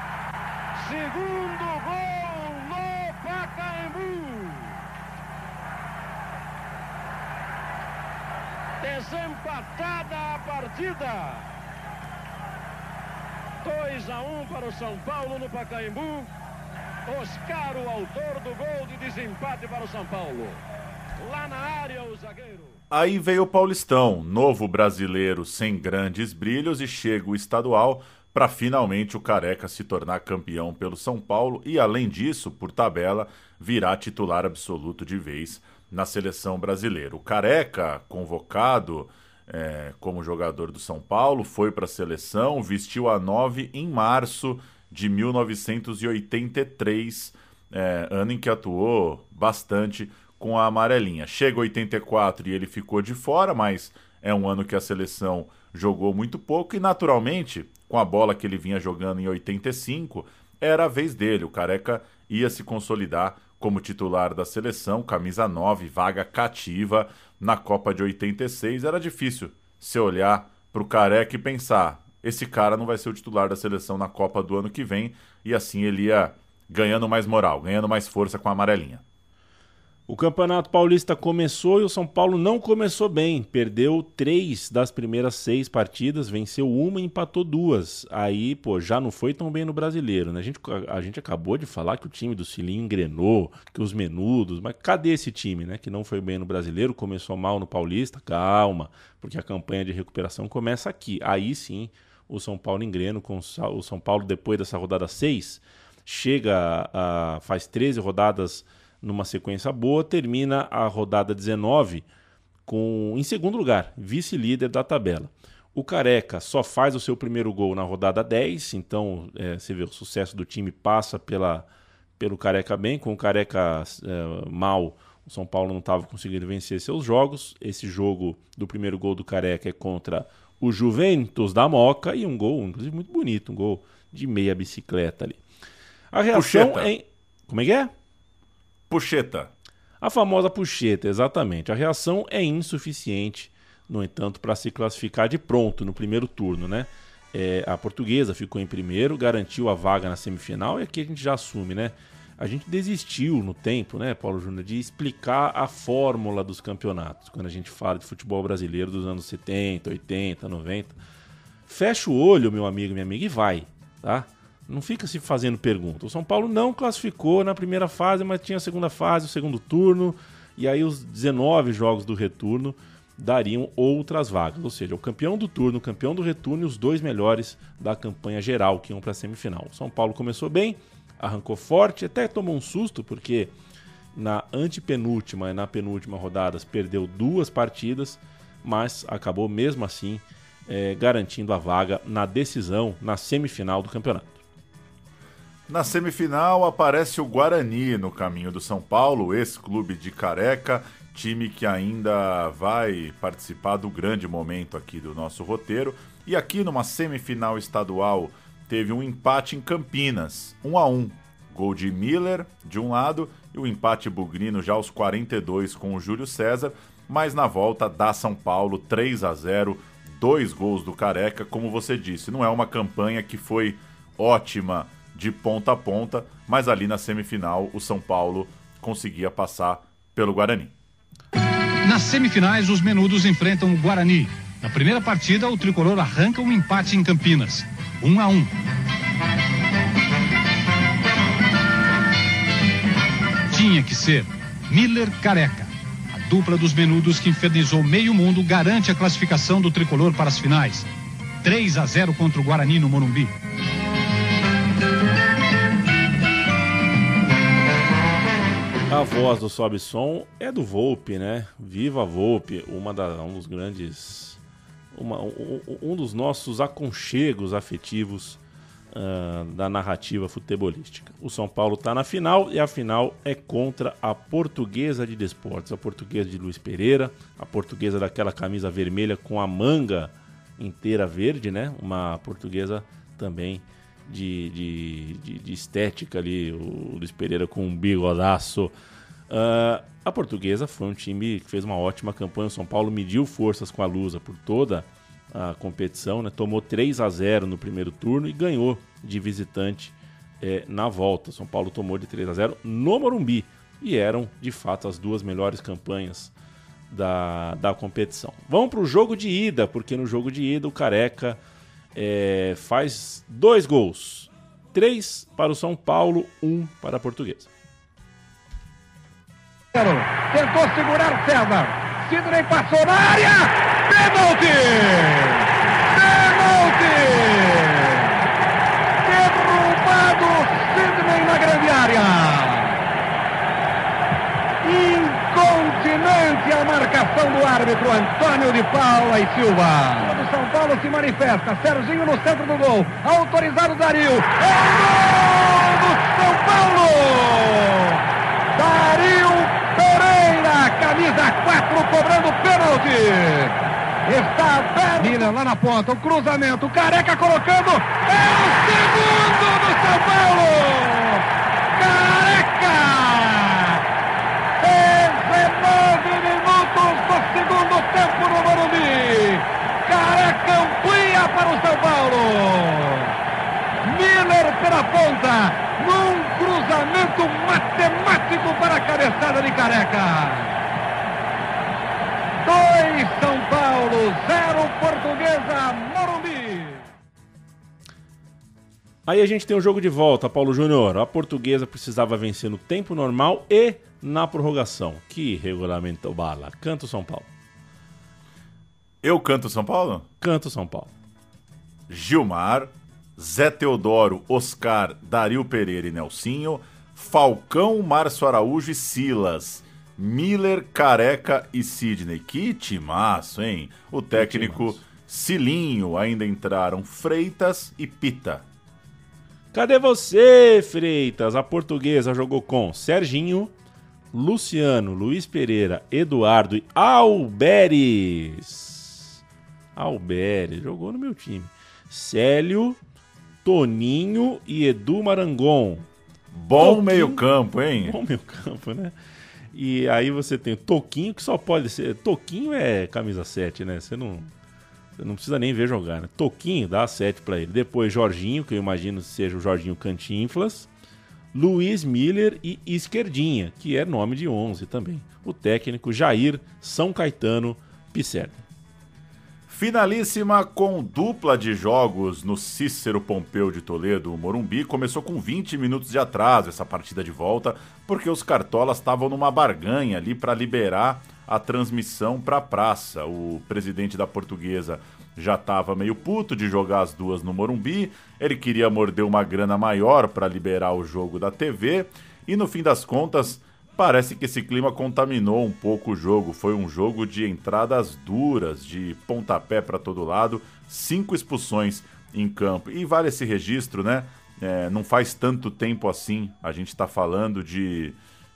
Speaker 15: Segundo gol no Pacaembu! Desempatada a partida. 2 a 1 para o São Paulo no Pacaembu. Oscar, o autor do gol de desempate para o São Paulo. Lá na área, o zagueiro.
Speaker 5: Aí veio o Paulistão, novo brasileiro sem grandes brilhos e chega o estadual para finalmente o Careca se tornar campeão pelo São Paulo e além disso, por tabela, virar titular absoluto de vez na seleção brasileira. O Careca, convocado é, como jogador do São Paulo, foi para a seleção, vestiu a 9 em março de 1983, é, ano em que atuou bastante com a amarelinha. Chega 84 e ele ficou de fora, mas é um ano que a seleção jogou muito pouco e naturalmente, com a bola que ele vinha jogando em 85, era a vez dele. O Careca ia se consolidar como titular da seleção, camisa 9, vaga cativa na Copa de 86. Era difícil se olhar para o Careca e pensar: esse cara não vai ser o titular da seleção na Copa do ano que vem, e assim ele ia ganhando mais moral, ganhando mais força com a amarelinha.
Speaker 4: O Campeonato Paulista começou e o São Paulo não começou bem. Perdeu três das primeiras seis partidas, venceu uma e empatou duas. Aí, pô, já não foi tão bem no brasileiro, né? A gente, a gente acabou de falar que o time do Cilinho engrenou, que os menudos. Mas cadê esse time, né? Que não foi bem no brasileiro, começou mal no Paulista? Calma, porque a campanha de recuperação começa aqui. Aí sim, o São Paulo engrena com o São Paulo, depois dessa rodada seis, chega a. faz 13 rodadas numa sequência boa, termina a rodada 19 com em segundo lugar, vice-líder da tabela. O Careca só faz o seu primeiro gol na rodada 10, então é, você vê o sucesso do time passa pela, pelo Careca bem, com o Careca é, mal, o São Paulo não estava conseguindo vencer seus jogos. Esse jogo do primeiro gol do Careca é contra o Juventus da Moca e um gol, inclusive muito bonito, um gol de meia bicicleta ali. A reação
Speaker 5: Puxeta.
Speaker 4: é. Como é que é?
Speaker 5: Puxeta.
Speaker 4: A famosa puxeta, exatamente. A reação é insuficiente, no entanto, para se classificar de pronto no primeiro turno, né? É, a portuguesa ficou em primeiro, garantiu a vaga na semifinal e aqui a gente já assume, né? A gente desistiu no tempo, né, Paulo Júnior, de explicar a fórmula dos campeonatos, quando a gente fala de futebol brasileiro dos anos 70, 80, 90. Fecha o olho, meu amigo, minha amiga, e vai, tá? Não fica se fazendo pergunta. O São Paulo não classificou na primeira fase, mas tinha a segunda fase, o segundo turno, e aí os 19 jogos do retorno dariam outras vagas. Ou seja, o campeão do turno, o campeão do retorno e os dois melhores da campanha geral que iam para a semifinal. O São Paulo começou bem, arrancou forte, até tomou um susto, porque na antepenúltima e na penúltima rodadas perdeu duas partidas, mas acabou mesmo assim eh, garantindo a vaga na decisão, na semifinal do campeonato.
Speaker 5: Na semifinal aparece o Guarani no caminho do São Paulo, ex-clube de Careca, time que ainda vai participar do grande momento aqui do nosso roteiro. E aqui numa semifinal estadual teve um empate em Campinas, 1 a 1. Gol de Miller de um lado e o empate bugrino já aos 42 com o Júlio César, mas na volta dá São Paulo 3 a 0, dois gols do Careca, como você disse, não é uma campanha que foi ótima de ponta a ponta, mas ali na semifinal o São Paulo conseguia passar pelo Guarani.
Speaker 16: Nas semifinais, os menudos enfrentam o Guarani. Na primeira partida, o tricolor arranca um empate em Campinas. 1 a 1. Tinha que ser Miller Careca. A dupla dos menudos que infernizou meio mundo garante a classificação do tricolor para as finais. 3 a 0 contra o Guarani no Morumbi.
Speaker 4: A voz do Sobe Som é do Volpe, né? Viva Volpe, uma da, um dos grandes. uma- um, um dos nossos aconchegos afetivos ah, da narrativa futebolística. O São Paulo está na final e a final é contra a Portuguesa de Desportos, a Portuguesa de Luiz Pereira, a Portuguesa daquela camisa vermelha com a manga inteira verde, né? Uma portuguesa também de, de, de- de estética ali, o Luiz Pereira com um bigodaço. Ah, a portuguesa foi um time que fez uma ótima campanha. O São Paulo mediu forças com a Lusa por toda a competição, né? tomou 3 a 0 no primeiro turno e ganhou de visitante eh, na volta. São Paulo tomou de 3 a 0 no Morumbi e eram de fato as duas melhores campanhas da, da competição. Vamos para o jogo de ida, porque no jogo de ida o Careca eh, faz dois gols. Três para o São Paulo, um para a Portuguesa.
Speaker 11: Tentou segurar César. Sidney passou na área. Pênalti! Derrubado Sidney na grande área. Marcação do árbitro Antônio de Paula e Silva. O São Paulo se manifesta. Serginho no centro do gol. Autorizado Dario. É gol do São Paulo! Dario Pereira, camisa 4, cobrando pênalti. Está aberto. Miller lá na ponta, o cruzamento, o Careca colocando. É o segundo do São Paulo. Careca. 19 minutos do segundo tempo no Morumbi. Careca amplia para o São Paulo. Miller pela ponta, num cruzamento matemático para cabeçar. jogada de careca. Dois São Paulo, zero Portuguesa, Morumbi.
Speaker 4: Aí a gente tem o jogo de volta, Paulo Júnior. A portuguesa precisava vencer no tempo normal e na prorrogação. Que regulamento bala. Canto São Paulo.
Speaker 5: Eu canto São Paulo?
Speaker 4: Canto São Paulo.
Speaker 5: Gilmar, Zé Teodoro, Oscar, Dario Pereira e Nelsinho, Falcão, Márcio Araújo e Silas, Miller, Careca e Sidney. Que timaço, hein? O técnico Cilinho, ainda entraram Freitas e Pita.
Speaker 4: Cadê você, Freitas? A portuguesa jogou com Serginho, Luciano, Luiz Pereira, Eduardo e Alberes. Alberes, jogou no meu time. Célio, Toninho e Edu Marangon.
Speaker 5: Bom
Speaker 4: Toquinho-
Speaker 5: meio-campo, hein?
Speaker 4: Bom meio-campo, né? E aí você tem o Toquinho, que só pode ser. Toquinho é camisa 7, né? Você não. Você não precisa nem ver jogar, né? Toquinho dá 7 pra ele. Depois Jorginho, que eu imagino seja o Jorginho Cantinflas. Luiz Miller e Esquerdinha, que é nome de 11 também. O técnico Jair São Caetano Pisserni.
Speaker 5: Finalíssima com dupla de jogos no Cícero Pompeu de Toledo, o Morumbi. Começou com 20 minutos de atraso essa partida de volta, porque os cartolas estavam numa barganha ali para liberar a transmissão para a praça. O presidente da Portuguesa já estava meio puto de jogar as duas no Morumbi. Ele queria morder uma grana maior para liberar o jogo da TV. E no fim das contas, Parece que esse clima contaminou um pouco o jogo. Foi um jogo de entradas duras, de pontapé para todo lado, cinco expulsões em campo. E vale esse registro, né? É, não faz tanto tempo assim, a gente está falando de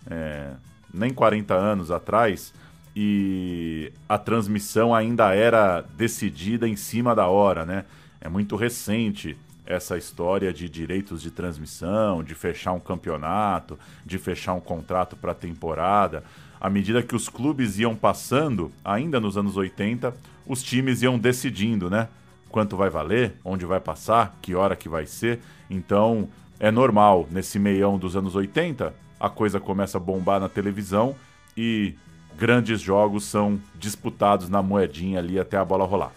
Speaker 5: é, nem 40 anos atrás, e a transmissão ainda era decidida em cima da hora, né? É muito recente essa história de direitos de transmissão, de fechar um campeonato, de fechar um contrato para temporada. À medida que os clubes iam passando, ainda nos anos 80, os times iam decidindo, né? Quanto vai valer, onde vai passar, que hora que vai ser. Então, é normal, nesse meião dos anos 80, a coisa começa a bombar na televisão e grandes jogos são disputados na moedinha ali até a bola rolar.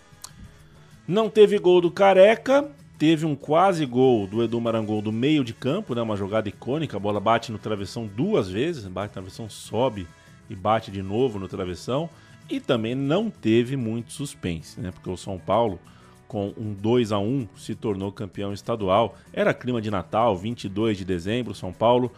Speaker 4: Não teve gol do Careca, teve um quase gol do Edu Marangon do meio de campo, né? Uma jogada icônica, a bola bate no travessão duas vezes, bate no travessão, sobe e bate de novo no travessão. E também não teve muito suspense, né? Porque o São Paulo, com um 2 a 1 se tornou campeão estadual. Era clima de Natal, 22 de dezembro, São Paulo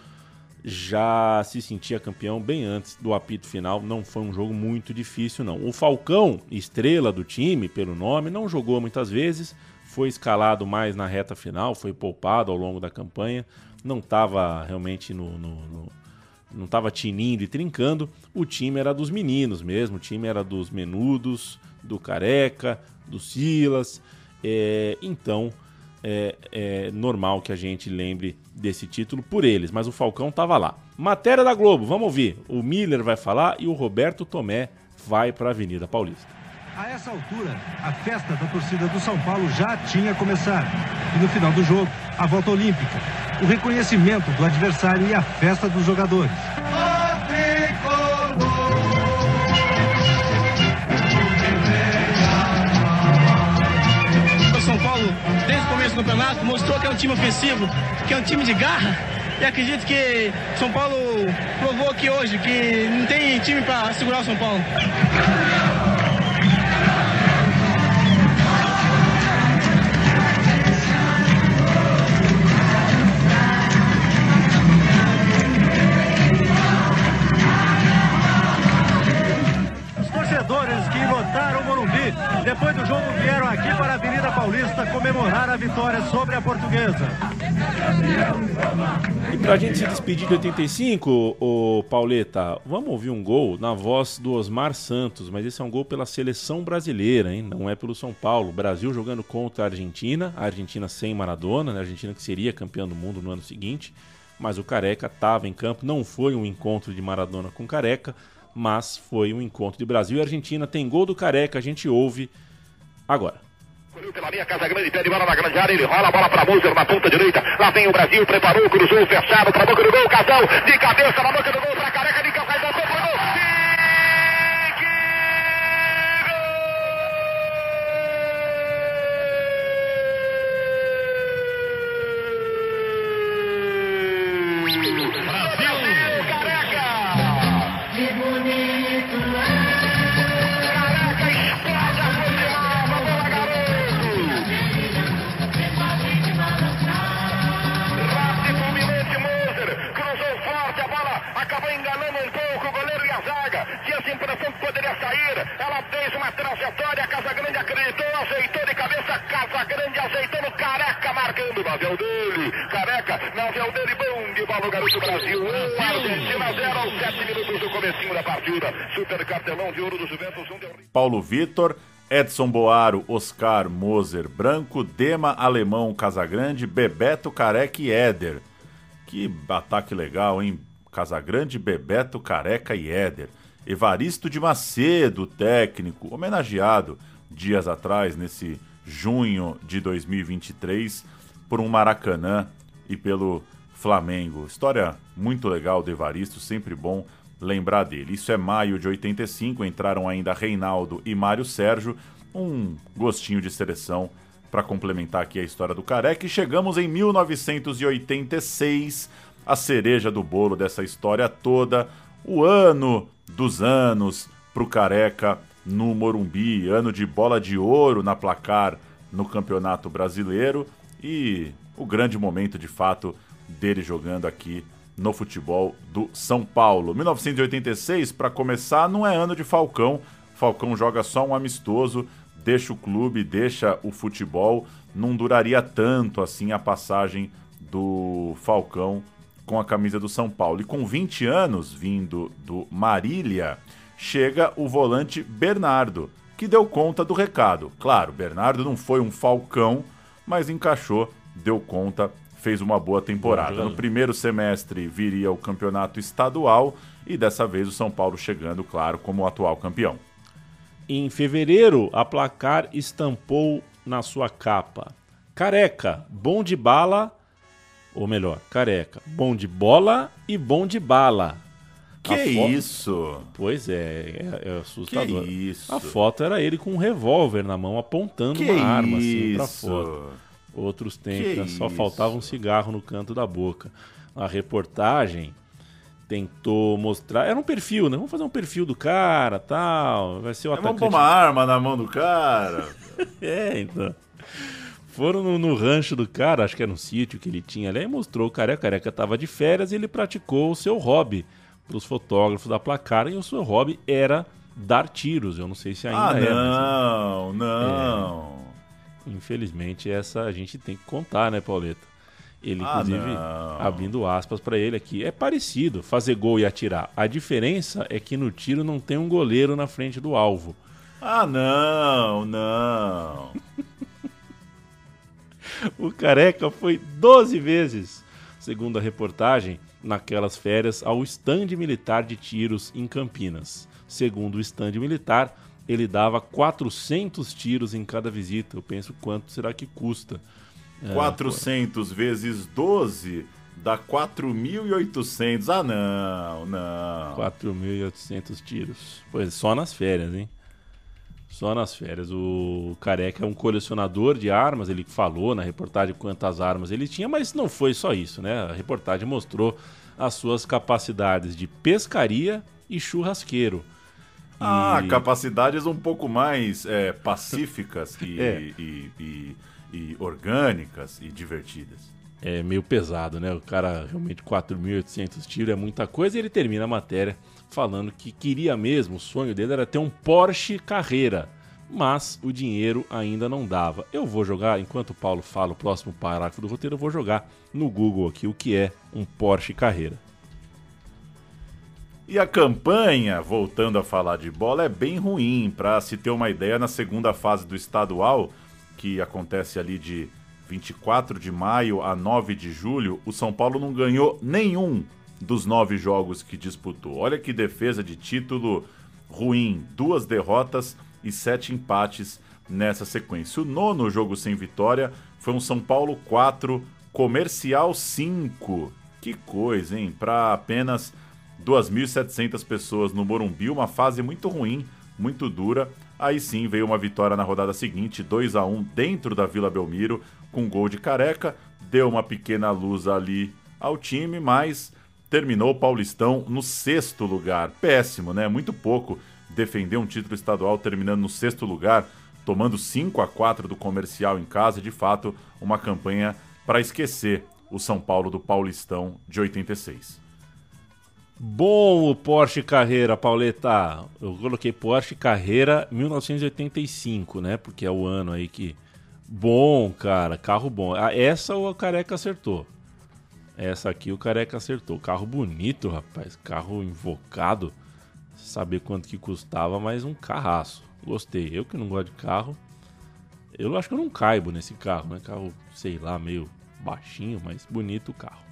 Speaker 4: já se sentia campeão bem antes do apito final. Não foi um jogo muito difícil, não. O Falcão, estrela do time, pelo nome, não jogou muitas vezes. Foi escalado mais na reta final, foi poupado ao longo da campanha. Não estava realmente no, no, no não estava tinindo e trincando. O time era dos meninos mesmo. O time era dos menudos, do Careca, do Silas. É, então é, é normal que a gente lembre desse título por eles, mas o Falcão estava lá. Matéria da Globo, vamos ouvir. O Miller vai falar e o Roberto Tomé vai para a Avenida Paulista.
Speaker 17: A essa altura, a festa da torcida do São Paulo já tinha começado. E no final do jogo, a volta olímpica, o reconhecimento do adversário e a festa dos jogadores.
Speaker 18: O São Paulo, desde o começo do campeonato, mostrou que é um time ofensivo, que é um time de garra. E acredito que São Paulo provou aqui hoje que não tem time para segurar o São Paulo.
Speaker 17: Comemorar a vitória sobre a Portuguesa.
Speaker 4: E pra gente se despedir de 85, o Pauleta, vamos ouvir um gol na voz do Osmar Santos, mas esse é um gol pela seleção brasileira, hein? Não é pelo São Paulo. Brasil jogando contra a Argentina, a Argentina sem Maradona, né? a Argentina que seria campeã do mundo no ano seguinte, mas o Careca estava em campo, não foi um encontro de Maradona com Careca, mas foi um encontro de Brasil e Argentina. Tem gol do Careca, a gente ouve agora.
Speaker 13: Pela meia casa grande, pé de bola na grande área, ele rola a bola para Moser na ponta direita. Lá vem o Brasil, preparou, cruzou, fechado para boca do gol, Casal de cabeça na boca do gol para Careca de uma trajetória. Casagrande acreditou, ajeitou de cabeça. Casagrande ajeitando. Careca marcando. na é o dele. Careca, mas é o dele. Bom de bola, garoto Brasil. 1, um, Argentina 0 aos 7 minutos do comecinho da partida. Super cartelão de ouro do Juventus. Um de...
Speaker 5: Paulo Vitor. Edson Boaro, Oscar, Moser, Branco, Dema, Alemão, Casagrande, Bebeto, Careca e Éder. Que ataque legal, hein? Casagrande, Bebeto, Careca e Éder. Evaristo de Macedo, técnico, homenageado dias atrás, nesse junho de 2023, por um Maracanã e pelo Flamengo. História muito legal do Evaristo, sempre bom lembrar dele. Isso é maio de 85, entraram ainda Reinaldo e Mário Sérgio, um gostinho de seleção para complementar aqui a história do Careca. E chegamos em 1986, a cereja do bolo dessa história toda, o ano dos anos pro Careca no Morumbi, ano de bola de ouro na placar no Campeonato Brasileiro e o grande momento de fato dele jogando aqui no futebol do São Paulo. 1986, para começar, não é ano de Falcão. Falcão joga só um amistoso, deixa o clube, deixa o futebol. Não duraria tanto assim a passagem do Falcão com a camisa do São Paulo. E com 20 anos, vindo do Marília, chega o volante Bernardo, que deu conta do recado. Claro, Bernardo não foi um Falcão, mas encaixou, deu conta, fez uma boa temporada. No primeiro semestre viria o campeonato estadual e dessa vez o São Paulo chegando, claro, como o atual campeão.
Speaker 4: Em fevereiro, a placar estampou na sua capa: Careca, bom de bala, ou melhor, careca, bom de bola e bom de bala.
Speaker 5: Que
Speaker 4: A
Speaker 5: isso?
Speaker 4: Pois é, é, é assustador.
Speaker 5: Que isso?
Speaker 4: A foto era ele com um revólver na mão, apontando
Speaker 5: Que
Speaker 4: uma arma assim pra
Speaker 5: isso?
Speaker 4: foto. Outros tempos, né, só faltava um cigarro no canto da boca. A reportagem tentou mostrar. Era um perfil, né? Vamos fazer um perfil do cara tal. Vai ser o
Speaker 5: Vamos
Speaker 4: atacante.
Speaker 5: pôr uma arma na mão do cara.
Speaker 4: É, então. Foram no, no rancho do cara, acho que era um sítio que ele tinha ali, e mostrou o careca. O careca tava de férias e ele praticou o seu hobby para os fotógrafos da placar. E o seu hobby era dar tiros. Eu não sei se ainda
Speaker 5: ah,
Speaker 4: é. mas-
Speaker 5: não, não.
Speaker 4: Infelizmente, essa a gente tem que contar, né, Pauleta? Ele,
Speaker 5: Ah,
Speaker 4: inclusive,
Speaker 5: não.
Speaker 4: abrindo aspas para ele aqui, é parecido fazer gol e atirar. A diferença é que no tiro não tem um goleiro na frente do alvo.
Speaker 5: Ah, não, não.
Speaker 4: O Careca foi 12 vezes, segundo a reportagem, naquelas férias ao estande militar de tiros em Campinas. Segundo o estande militar, ele dava 400 tiros em cada visita. Eu penso quanto será que custa. É,
Speaker 5: 400 vezes 12 dá 4.800. Ah, não, não.
Speaker 4: 4.800 tiros. Pois, só nas férias, hein? Só nas férias. O Careca é um colecionador de armas, ele falou na reportagem quantas armas ele tinha, mas não foi só isso, né? A reportagem mostrou as suas capacidades de pescaria e churrasqueiro.
Speaker 5: Ah,
Speaker 4: E-
Speaker 5: capacidades um pouco mais é, pacíficas e,
Speaker 4: É.
Speaker 5: e- e orgânicas e divertidas.
Speaker 4: é meio pesado, né? O cara realmente 4.800 tiros é muita coisa e ele termina a matéria falando que queria mesmo, o sonho dele era ter um Porsche Carreira, mas o dinheiro ainda não dava. Eu vou jogar, enquanto o Paulo fala o próximo parágrafo do roteiro, eu vou jogar no Google aqui o que é um Porsche Carreira.
Speaker 5: E a campanha, voltando a falar de bola, é bem ruim. Para se ter uma ideia, na segunda fase do estadual, que acontece ali de 24 de maio a 9 de julho, o São Paulo não ganhou nenhum dos nove jogos que disputou. Olha que defesa de título ruim. Duas derrotas e sete empates nessa sequência. O nono jogo sem vitória foi um São Paulo 4, Comercial 5. Que coisa, hein? Para apenas 2.700 pessoas no Morumbi, uma fase muito ruim, muito dura. Aí sim veio uma vitória na rodada seguinte, 2 a 1 dentro da Vila Belmiro, com gol de Careca. Deu uma pequena luz ali ao time, mas terminou o Paulistão no sexto lugar. Péssimo, né? Muito pouco defender um título estadual terminando no sexto lugar, tomando 5 a 4 do comercial em casa. De fato, uma campanha para esquecer o São Paulo do Paulistão de 86.
Speaker 4: Bom o Porsche Carreira, Pauleta. Eu coloquei Porsche Carreira 1985, né? Porque é o ano aí que Bom, cara, carro bom. Ah, Essa o Careca acertou. Essa aqui o Careca acertou. Carro bonito, rapaz. Carro invocado. Saber quanto que custava, mas um carraço. Gostei. Eu que não gosto de carro. Eu acho que eu não caibo nesse carro, né? Carro, sei lá, meio baixinho, mas bonito o carro.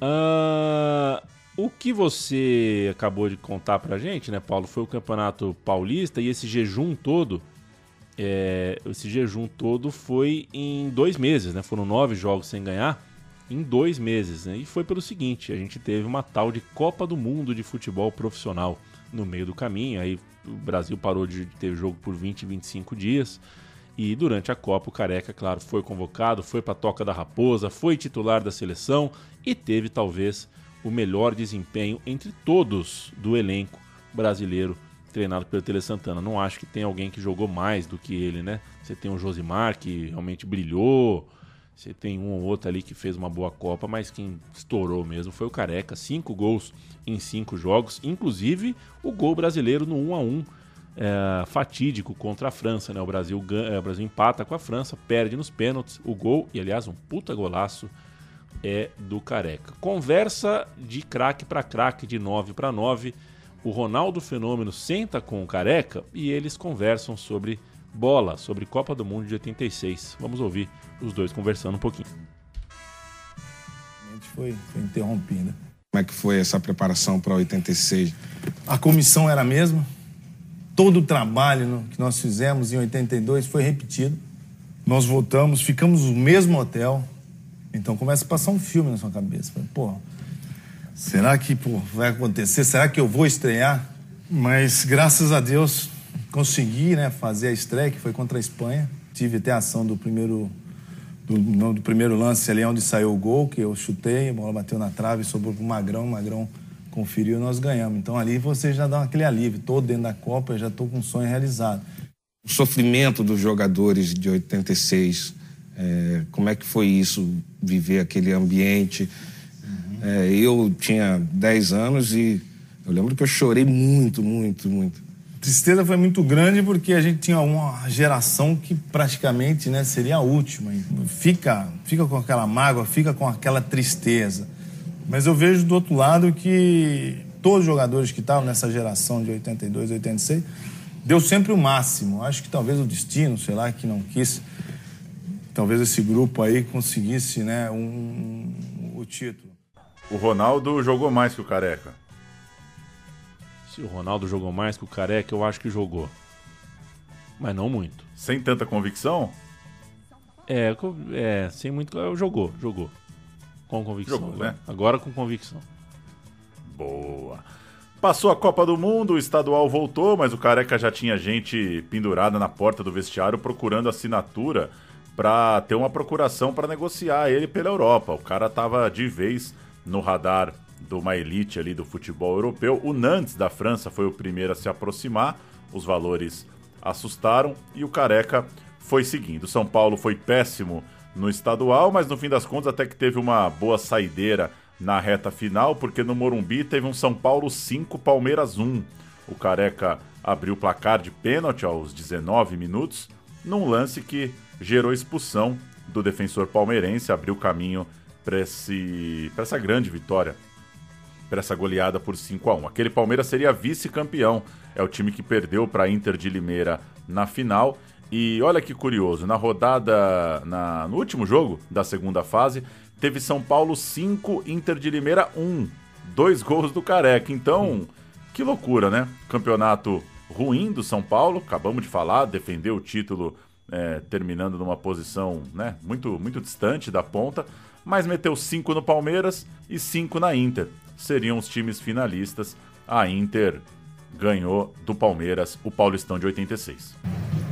Speaker 4: Ah, o que você acabou de contar pra gente, né, Paulo, foi o Campeonato Paulista e esse jejum todo. é, esse jejum todo foi em dois meses, né? Foram nove jogos sem ganhar em dois meses, né? E foi pelo seguinte: a gente teve uma tal de Copa do Mundo de futebol profissional no meio do caminho. Aí o Brasil parou de ter jogo por 20, 25 dias. E durante a Copa, o Careca, claro, foi convocado, foi para a Toca da Raposa, foi titular da seleção e teve talvez o melhor desempenho entre todos do elenco brasileiro treinado pelo Tele Santana. Não acho que tem alguém que jogou mais do que ele, né? Você tem o Josimar que realmente brilhou, você tem um ou outro ali que fez uma boa Copa, mas quem estourou mesmo foi o Careca. Cinco gols em cinco jogos, inclusive o gol brasileiro no 1 a 1 é, fatídico contra a França, né? O Brasil, é, o Brasil empata com a França, perde nos pênaltis, o gol, e aliás, um puta golaço é do Careca. Conversa de craque para craque, de 9 para 9. O Ronaldo Fenômeno senta com o Careca e eles conversam sobre bola, sobre Copa do Mundo de 86. Vamos ouvir os dois conversando um pouquinho.
Speaker 19: A gente foi, foi interrompida.
Speaker 20: Como é que foi essa preparação para 86?
Speaker 19: A comissão era a mesma. Todo o trabalho no- que nós fizemos em 82 foi repetido. Nós voltamos, ficamos no mesmo hotel. Então começa a passar um filme na sua cabeça. Pô, será que pô, vai acontecer? Será que eu vou estrear? Mas graças a Deus consegui né, fazer a estreia, que foi contra a Espanha. Tive até a ação do primeiro, do, do primeiro lance ali onde saiu o gol, que eu chutei, a bola bateu na trave, sobrou pro Magrão, o Magrão conferiu e nós ganhamos. Então ali você já dá aquele alívio. Tô dentro da Copa, já tô com um sonho realizado.
Speaker 20: O sofrimento dos jogadores de 86, é, como é que foi isso, viver aquele ambiente? É, eu tinha 10 anos e eu lembro que eu chorei muito, muito, muito.
Speaker 19: Tristeza foi muito grande porque a gente tinha uma geração que praticamente né, seria a última. Fica, fica com aquela mágoa, fica com aquela tristeza. Mas eu vejo do outro lado que todos os jogadores que estavam nessa geração de 82, 86, deu sempre o máximo. Acho que talvez o destino, sei lá, que não quis, talvez esse grupo aí conseguisse né, um, o título.
Speaker 5: O Ronaldo jogou mais que o Careca.
Speaker 4: Se o Ronaldo jogou mais que o Careca, eu acho que jogou. Mas não muito.
Speaker 5: Sem tanta convicção?
Speaker 4: É, é sem muito. Jogou, jogou. Com convicção.
Speaker 5: Jogou,
Speaker 4: agora.
Speaker 5: né?
Speaker 4: Agora com convicção.
Speaker 5: Boa. Passou a Copa do Mundo, o estadual voltou, mas o Careca já tinha gente pendurada na porta do vestiário procurando assinatura pra ter uma procuração pra negociar ele pela Europa. O cara tava de vez no radar de uma elite ali do futebol europeu. O Nantes da França foi o primeiro a se aproximar. Os valores assustaram e o Careca foi seguindo. São Paulo foi péssimo no estadual, mas no fim das contas até que teve uma boa saideira na reta final, porque no Morumbi teve um São Paulo 5, Palmeiras 1. O Careca abriu o placar de pênalti aos 19 minutos, num lance que gerou expulsão do defensor palmeirense, abriu caminho para essa grande vitória para essa goleada por 5 a 1 Aquele Palmeiras seria vice-campeão. É o time que perdeu para Inter de Limeira na final. E olha que curioso, na rodada, na, no último jogo da segunda fase, teve São Paulo 5, Inter de Limeira 1. Dois gols do Careca. Então, que loucura, né? Campeonato ruim do São Paulo, acabamos de falar, defendeu o título é, terminando numa posição né, muito, muito distante da ponta, mas meteu 5 no Palmeiras e 5 na Inter. Seriam os times finalistas. A Inter ganhou do Palmeiras o Paulistão de 86.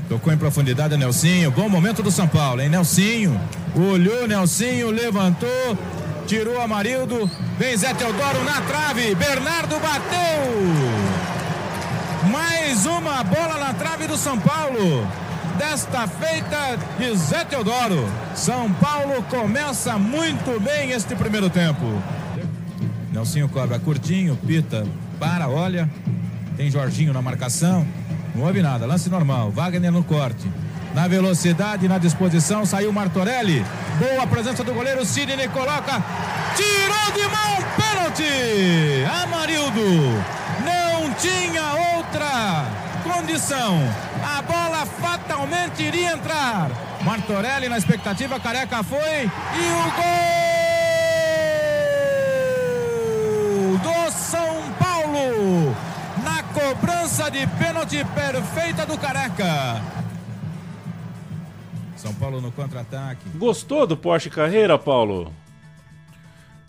Speaker 21: Tocou em profundidade Nelsinho. Bom momento do São Paulo, hein? Nelsinho. Olhou, Nelsinho, levantou. Tirou Amarildo. Vem Zé Teodoro na trave. Bernardo bateu. Mais uma bola na trave do São Paulo. Desta feita de Zé Teodoro. São Paulo começa muito bem este primeiro tempo. Nelsinho cobra curtinho, pita, para, olha. Tem Jorginho na marcação. Não houve nada, lance normal. Wagner no corte. Na velocidade, na disposição, saiu Martorelli. Boa presença do goleiro Sidney coloca. Tirou de mão, pênalti! Amarildo não tinha outra condição. A bola fatalmente iria entrar. Martorelli na expectativa, Careca foi e o gol do São Paulo na cobrança de pênalti perfeita do Careca. São Paulo no contra-ataque.
Speaker 4: Gostou do Porsche Carreira, Paulo?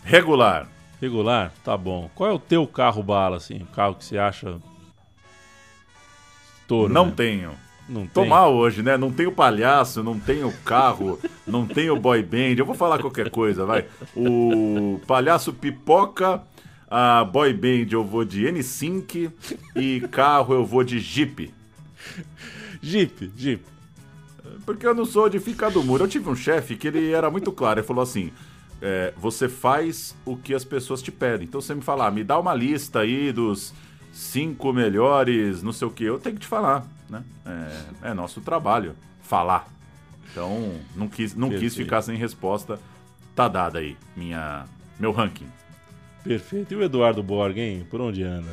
Speaker 5: Regular.
Speaker 4: Regular? Tá bom. Qual é o teu carro bala, assim? O carro que você acha. Touro,
Speaker 5: não
Speaker 4: né?
Speaker 5: tenho.
Speaker 4: Não
Speaker 5: Tô
Speaker 4: tem?
Speaker 5: mal hoje, né? Não tenho palhaço, não tenho carro, não tenho boy band. Eu vou falar qualquer coisa, vai. O palhaço pipoca, a boy band eu vou de N5 e carro eu vou de Jeep.
Speaker 4: Jeep, Jeep.
Speaker 5: Porque eu não sou de ficar do muro. Eu tive um chefe que ele era muito claro. Ele falou assim: é, você faz o que as pessoas te pedem. Então você me fala, ah, me dá uma lista aí dos cinco melhores, não sei o que. Eu tenho que te falar, né? É, é nosso trabalho falar. Então não quis, não quis
Speaker 4: Perfeito.
Speaker 5: ficar sem resposta. Tá dada aí minha meu ranking.
Speaker 4: Perfeito. E o Eduardo Borg, hein? Por onde anda?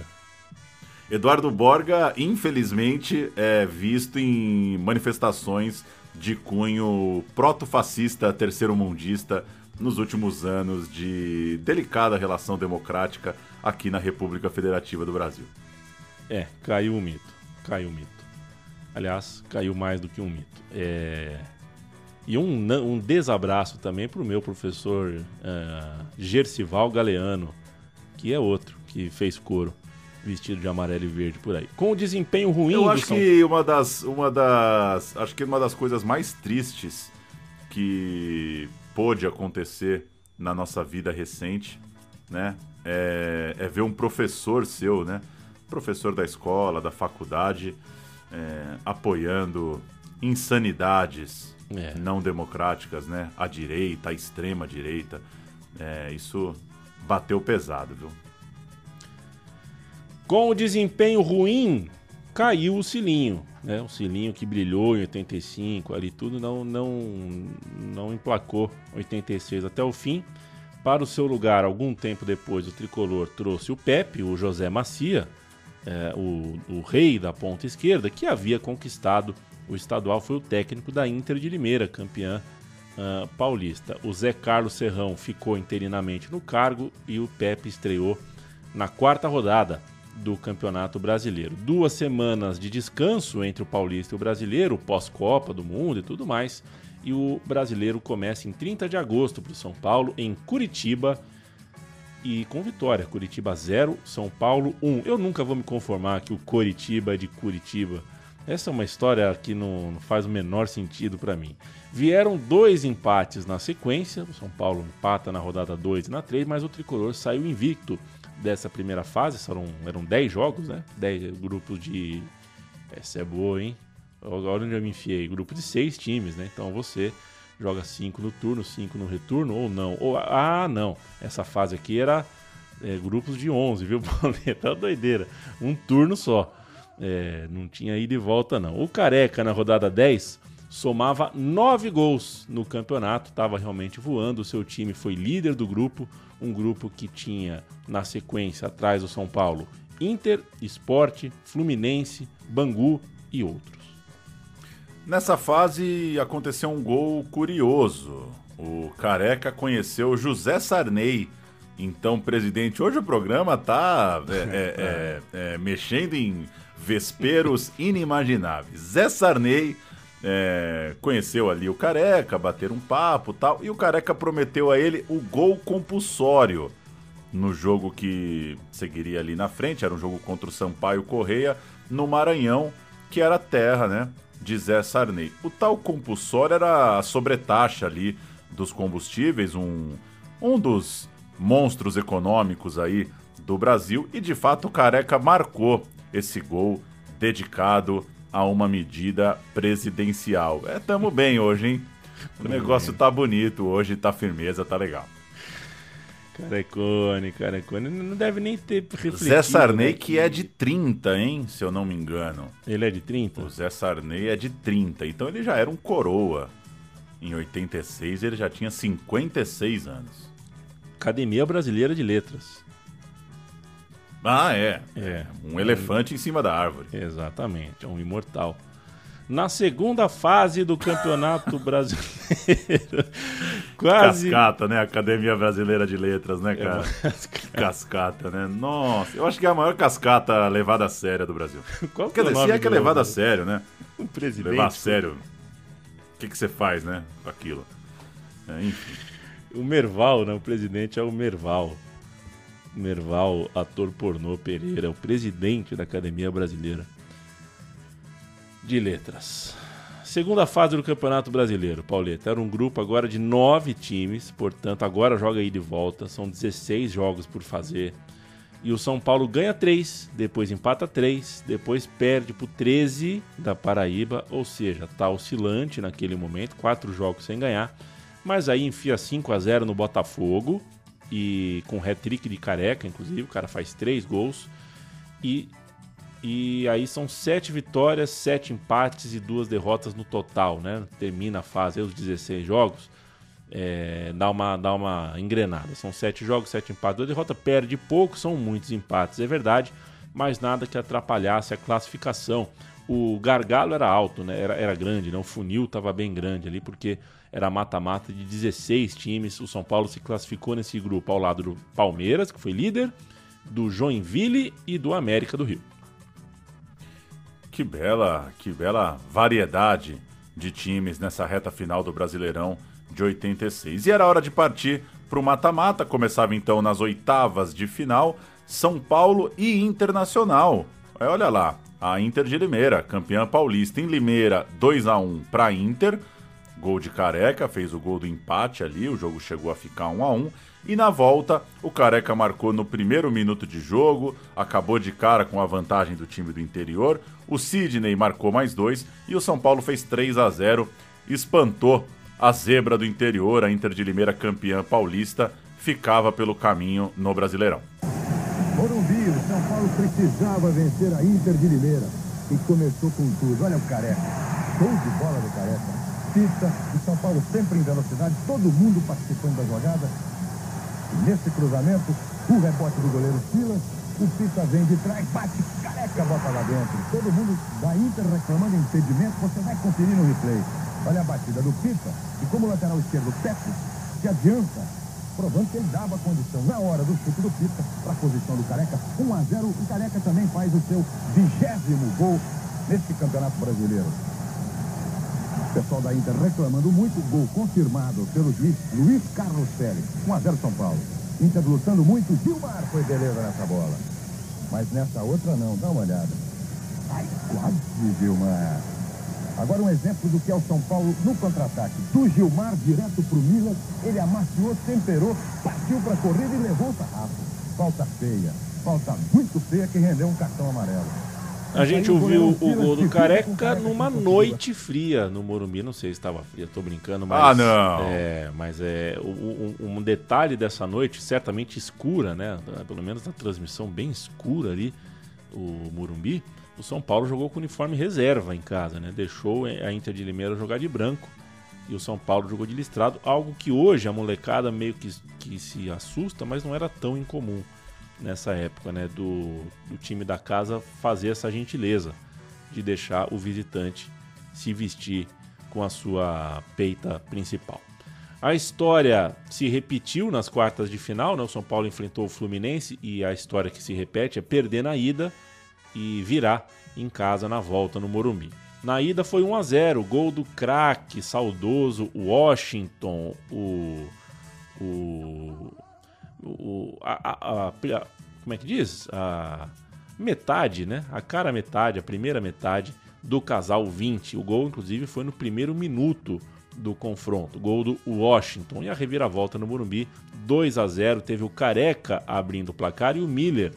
Speaker 5: Eduardo Borga, infelizmente, é visto em manifestações de cunho proto-fascista, terceiro-mundista, nos últimos anos de delicada relação democrática aqui na República Federativa do Brasil.
Speaker 4: É, caiu o mito. Caiu o mito. Aliás, caiu mais do que um mito. É... E um, um desabraço também pro meu professor ah, Gercival Galeano, que é outro que fez coro, vestido de amarelo e verde por aí. Com o desempenho ruim
Speaker 5: Eu acho
Speaker 4: São
Speaker 5: que uma das, uma das, acho que uma das coisas mais tristes que pôde acontecer na nossa vida recente, né, é, é ver um professor seu, né, professor da escola, da faculdade, é, apoiando insanidades
Speaker 4: É.
Speaker 5: não democráticas, né, à direita, à extrema direita. É, isso bateu pesado, viu?
Speaker 4: Com o desempenho ruim, caiu o Cilinho. Né? O Cilinho que brilhou em 85, ali tudo, não, não, não emplacou 86 até o fim. Para o seu lugar, algum tempo depois, o tricolor trouxe o Pepe, o José Macia, é, o, o rei da ponta esquerda, que havia conquistado o estadual, foi o técnico da Inter de Limeira, campeã ah, paulista. O Zé Carlos Serrão ficou interinamente no cargo e o Pepe estreou na quarta rodada do Campeonato Brasileiro. Duas semanas de descanso entre o Paulista e o Brasileiro, pós-Copa do Mundo e tudo mais. E o Brasileiro começa em 30 de agosto para o São Paulo, em Curitiba, e com vitória. Curitiba 0, São Paulo 1. Eu nunca vou me conformar que o Curitiba é de Curitiba. Essa é uma história que não, não faz o menor sentido para mim. Vieram dois empates na sequência. O São Paulo empata na rodada 2 e na 3, mas o tricolor saiu invicto dessa primeira fase. Eram, eram 10 jogos, né? 10 grupos de. Essa é boa, hein? Agora onde eu me enfiei? Grupo de 6 times, né? Então você joga 5 no turno, 5 no retorno, ou não. Ou, ah, não. Essa fase aqui era é, grupos de 11, viu, Pauleta? doideira. Um turno só. É, não tinha ida e volta, não. O Careca, na rodada 10, somava 9 gols no campeonato, estava realmente voando. O seu time foi líder do grupo, um grupo que tinha na sequência, atrás do São Paulo, Inter, Esporte, Fluminense, Bangu e outros.
Speaker 5: Nessa fase aconteceu um gol curioso. O Careca conheceu José Sarney, então presidente. Hoje o programa tá é, é, é, é, mexendo em vesperos inimagináveis. Zé Sarney é, conheceu ali o Careca, bateram um papo tal, e o Careca prometeu a ele o gol compulsório no jogo que seguiria ali na frente. Era um jogo contra o Sampaio Correia, no Maranhão, que era terra, né? De Zé Sarney. O tal compulsório era a sobretaxa ali dos combustíveis, um, um dos monstros econômicos aí do Brasil. E de fato o Careca marcou esse gol dedicado a uma medida presidencial. É, tamo bem hoje, hein? O negócio tá bonito hoje, tá firmeza, tá legal.
Speaker 4: Carecone, Carecone. Não deve nem ter refletido.
Speaker 5: Zé Sarney,
Speaker 4: né?
Speaker 5: que é de 30, hein? Se eu não me engano.
Speaker 4: Ele é de 30?
Speaker 5: O Zé Sarney é de 30. Então ele já era um coroa. Em 86 ele já tinha 56 anos.
Speaker 4: Academia Brasileira de Letras.
Speaker 5: Ah, é.
Speaker 4: É.
Speaker 5: Um elefante em cima da árvore.
Speaker 4: Exatamente, é um imortal. Na segunda fase do Campeonato Brasileiro, quase.
Speaker 5: Cascata, né? Academia Brasileira de Letras, né, cara? Que cascata, né? Nossa, eu acho que é a maior cascata levada a sério do Brasil.
Speaker 4: Qual
Speaker 5: Quer
Speaker 4: que é o
Speaker 5: dizer, se é que é levada a sério, né?
Speaker 4: Um presidente.
Speaker 5: Levar a sério. O que, que você faz, né? Com aquilo. É, enfim.
Speaker 4: O Merval, né? O presidente é o Merval. Merval, ator pornô Pereira, o presidente da Academia Brasileira de Letras. Segunda fase do Campeonato Brasileiro, Pauleta. Era um grupo agora de nove times, portanto, agora joga aí de volta. São 16 jogos por fazer. E o São Paulo ganha 3, depois empata 3, depois perde pro 13 da Paraíba, ou seja, tá oscilante naquele momento, quatro jogos sem ganhar. Mas aí enfia 5 a 0 no Botafogo e com hat-trick de Careca, inclusive, o cara faz três gols. E e aí são sete vitórias, sete empates e duas derrotas no total, né? Termina a fase, os 16 jogos, é, dá, uma, dá uma engrenada. São sete jogos, sete empates, duas derrotas, perde pouco, são muitos empates, é verdade, mas nada que atrapalhasse a classificação. O gargalo era alto, né? Era, era grande, né? O funil estava bem grande ali, porque era mata-mata de 16 times. O São Paulo se classificou nesse grupo ao lado do Palmeiras, que foi líder, do Joinville e do América do Rio.
Speaker 5: Que bela, que bela variedade de times nessa reta final do Brasileirão de 86. E era hora de partir para o mata-mata. Começava então nas oitavas de final, São Paulo e Internacional. Aí, olha lá, a Inter de Limeira, campeã paulista em Limeira, 2 a 1 para Inter. Gol de Careca, fez o gol do empate ali, o jogo chegou a ficar 1 a 1 e na volta, o Careca marcou no primeiro minuto de jogo, acabou de cara com a vantagem do time do interior. O Sidney marcou mais dois e o São Paulo fez 3 a 0 espantou a zebra do interior. A Inter de Limeira, campeã paulista, ficava pelo caminho no Brasileirão.
Speaker 22: Morumbi, o São Paulo precisava vencer a Inter de Limeira e começou com tudo. Olha o Careca, show de bola do Careca. Pista, o São Paulo sempre em velocidade, todo mundo participando da jogada. E nesse cruzamento, o rebote do goleiro Silas, o Pita vem de trás, bate, Careca bota lá dentro. Todo mundo da Inter reclamando impedimento, você vai conferir no replay. Olha a batida do Pita, e como lateral esquerdo Pepe se adianta, provando que ele dava condição na hora do chute do Pita para a posição do Careca. 1 a 0 o Careca também faz o seu vigésimo gol nesse Campeonato Brasileiro. O pessoal da Inter reclamando muito, gol confirmado pelo juiz Luiz Carlos Pérez. 1 a 0 São Paulo. Inter lutando muito, Gilmar foi beleza nessa bola. Mas nessa outra não, dá uma olhada. Ai, quase, Gilmar. Agora um exemplo do que é o São Paulo no contra-ataque. Do Gilmar direto pro Milan, ele amaciou, temperou, partiu pra corrida e levou o sarrafo. Falta feia, falta muito feia que rendeu um cartão amarelo.
Speaker 4: A gente ouviu o gol
Speaker 22: Silas
Speaker 4: do Careca numa noite fria no Morumbi. Não sei se estava fria, tô brincando, mas.
Speaker 5: Ah, não.
Speaker 4: É, mas é. Um, um- um detalhe dessa noite, certamente escura, né? Pelo menos na transmissão bem escura ali, o Morumbi. O São Paulo jogou com uniforme reserva em casa, né? Deixou a Inter de Limeira jogar de branco e o São Paulo jogou de listrado, algo que hoje a molecada meio que, que se assusta, mas não era tão incomum nessa época, né? Do, do time da casa fazer essa gentileza de deixar o visitante se vestir com a sua peita principal. A história se repetiu nas quartas de final, né? O São Paulo enfrentou o Fluminense e a história que se repete é perder na ida e virar em casa na volta no Morumbi. Na ida foi 1 a 0, gol do craque saudoso Washington, o o, o a, a- a- como é que diz? A metade, né? A cara metade, a primeira metade do casal 20. O gol inclusive foi no primeiro minuto do confronto, gol do Washington e a reviravolta no Morumbi, 2 a 0, teve o Careca abrindo o placar e o Miller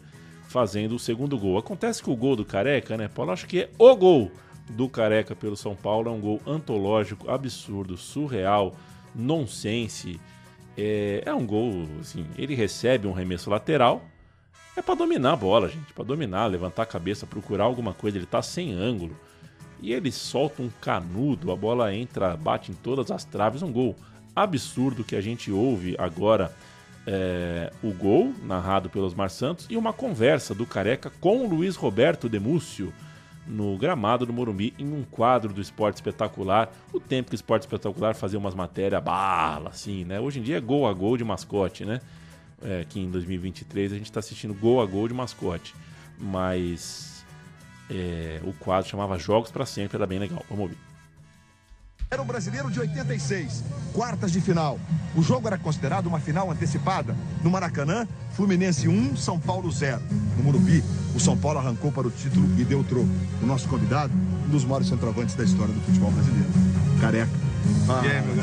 Speaker 4: fazendo o segundo gol. Acontece que o gol do Careca, né, Paulo? Acho que é o gol do Careca pelo São Paulo. É um gol antológico, absurdo, surreal, nonsense. É, é um gol, assim, ele recebe um remesso lateral. É pra dominar a bola, gente. Pra dominar, levantar a cabeça, procurar alguma coisa. Ele tá sem ângulo. E ele solta um canudo, a bola entra, bate em todas as traves. Um gol absurdo que a gente ouve agora é, o gol, narrado pelo Osmar Santos, e uma conversa do Careca com o Luiz Roberto Demúcio no gramado do Morumbi, em um quadro do Esporte Espetacular. O tempo que o Esporte Espetacular fazia umas matérias bala, assim, né? Hoje em dia é gol a gol de mascote, né? É, que em 2023 a gente está assistindo gol a gol de mascote. Mas é, o quadro chamava Jogos para Sempre, era bem legal. Vamos ouvir.
Speaker 23: Era o brasileiro de 86, quartas de final. O jogo era considerado uma final antecipada. No Maracanã, Fluminense 1, São Paulo 0. No Morumbi, o São Paulo arrancou para o título e deu troco. O nosso convidado, um dos maiores centroavantes da história do futebol brasileiro. Careca.
Speaker 19: E aí, meu?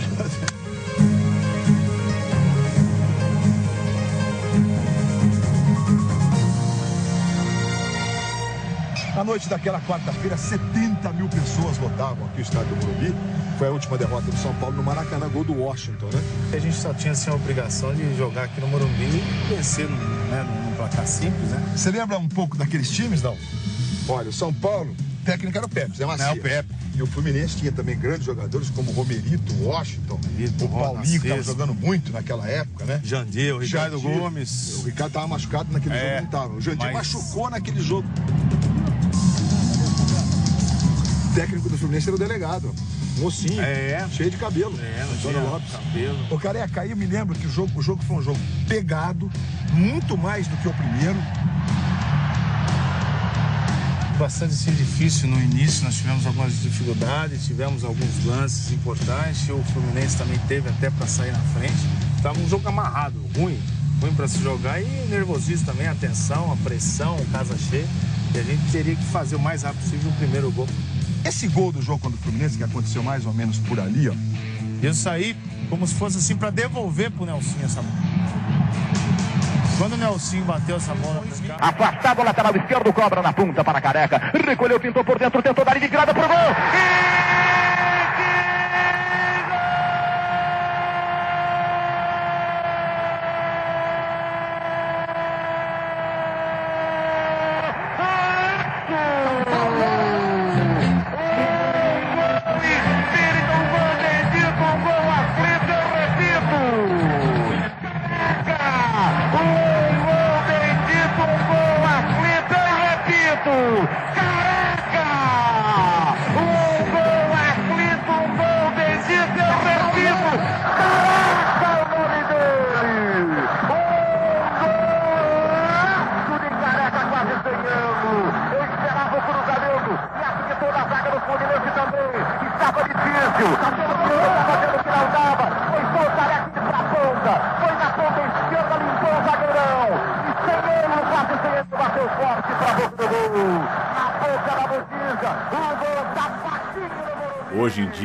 Speaker 23: Na noite daquela quarta-feira, 70 mil pessoas lotavam aqui o estádio do Morumbi. Foi a última derrota do São Paulo no Maracanã, gol do Washington, né?
Speaker 19: A gente só tinha assim, a obrigação de jogar aqui no Morumbi e vencer né, placar simples, né?
Speaker 23: Você lembra um pouco daqueles times, não? Olha, o São Paulo, técnico era o Pepe, Zé Macias.
Speaker 19: É, o Pepe.
Speaker 23: E o Fluminense tinha também grandes jogadores como o Romerito, o Washington, o Paulinho, que estava jogando muito naquela época, né?
Speaker 19: Jandir, o Ricardo
Speaker 23: Jandir.
Speaker 19: Gomes.
Speaker 23: O Ricardo estava machucado naquele
Speaker 19: É,
Speaker 23: jogo, não estava. O Jandir
Speaker 19: mas-
Speaker 23: machucou naquele jogo. O técnico do Fluminense era o delegado. Mocinho,
Speaker 19: É.
Speaker 23: cheio de cabelo.
Speaker 19: É,
Speaker 23: Antônio Lopes.
Speaker 19: cabelo.
Speaker 23: O Careca, aí eu me lembro que o jogo, o jogo foi um jogo pegado, muito mais do que o primeiro.
Speaker 19: Bastante assim, difícil no início, nós tivemos algumas dificuldades, tivemos alguns lances importantes, o Fluminense também teve até para sair na frente. Estava um jogo amarrado, ruim, ruim para se jogar e nervosismo também, a tensão, a pressão, casa cheia. E a gente teria que fazer o mais rápido possível o primeiro gol.
Speaker 23: Esse gol do jogo contra o Fluminense, que aconteceu mais ou menos por ali, ó.
Speaker 19: Eu saí como se fosse assim para devolver pro Nelsinho essa bola. Quando o Nelsinho bateu essa bola pra cá,
Speaker 24: Afastado, lateral esquerdo, cobra na ponta para Careca. Recolheu, pintou por dentro, tentou dar de virada pro gol. Estava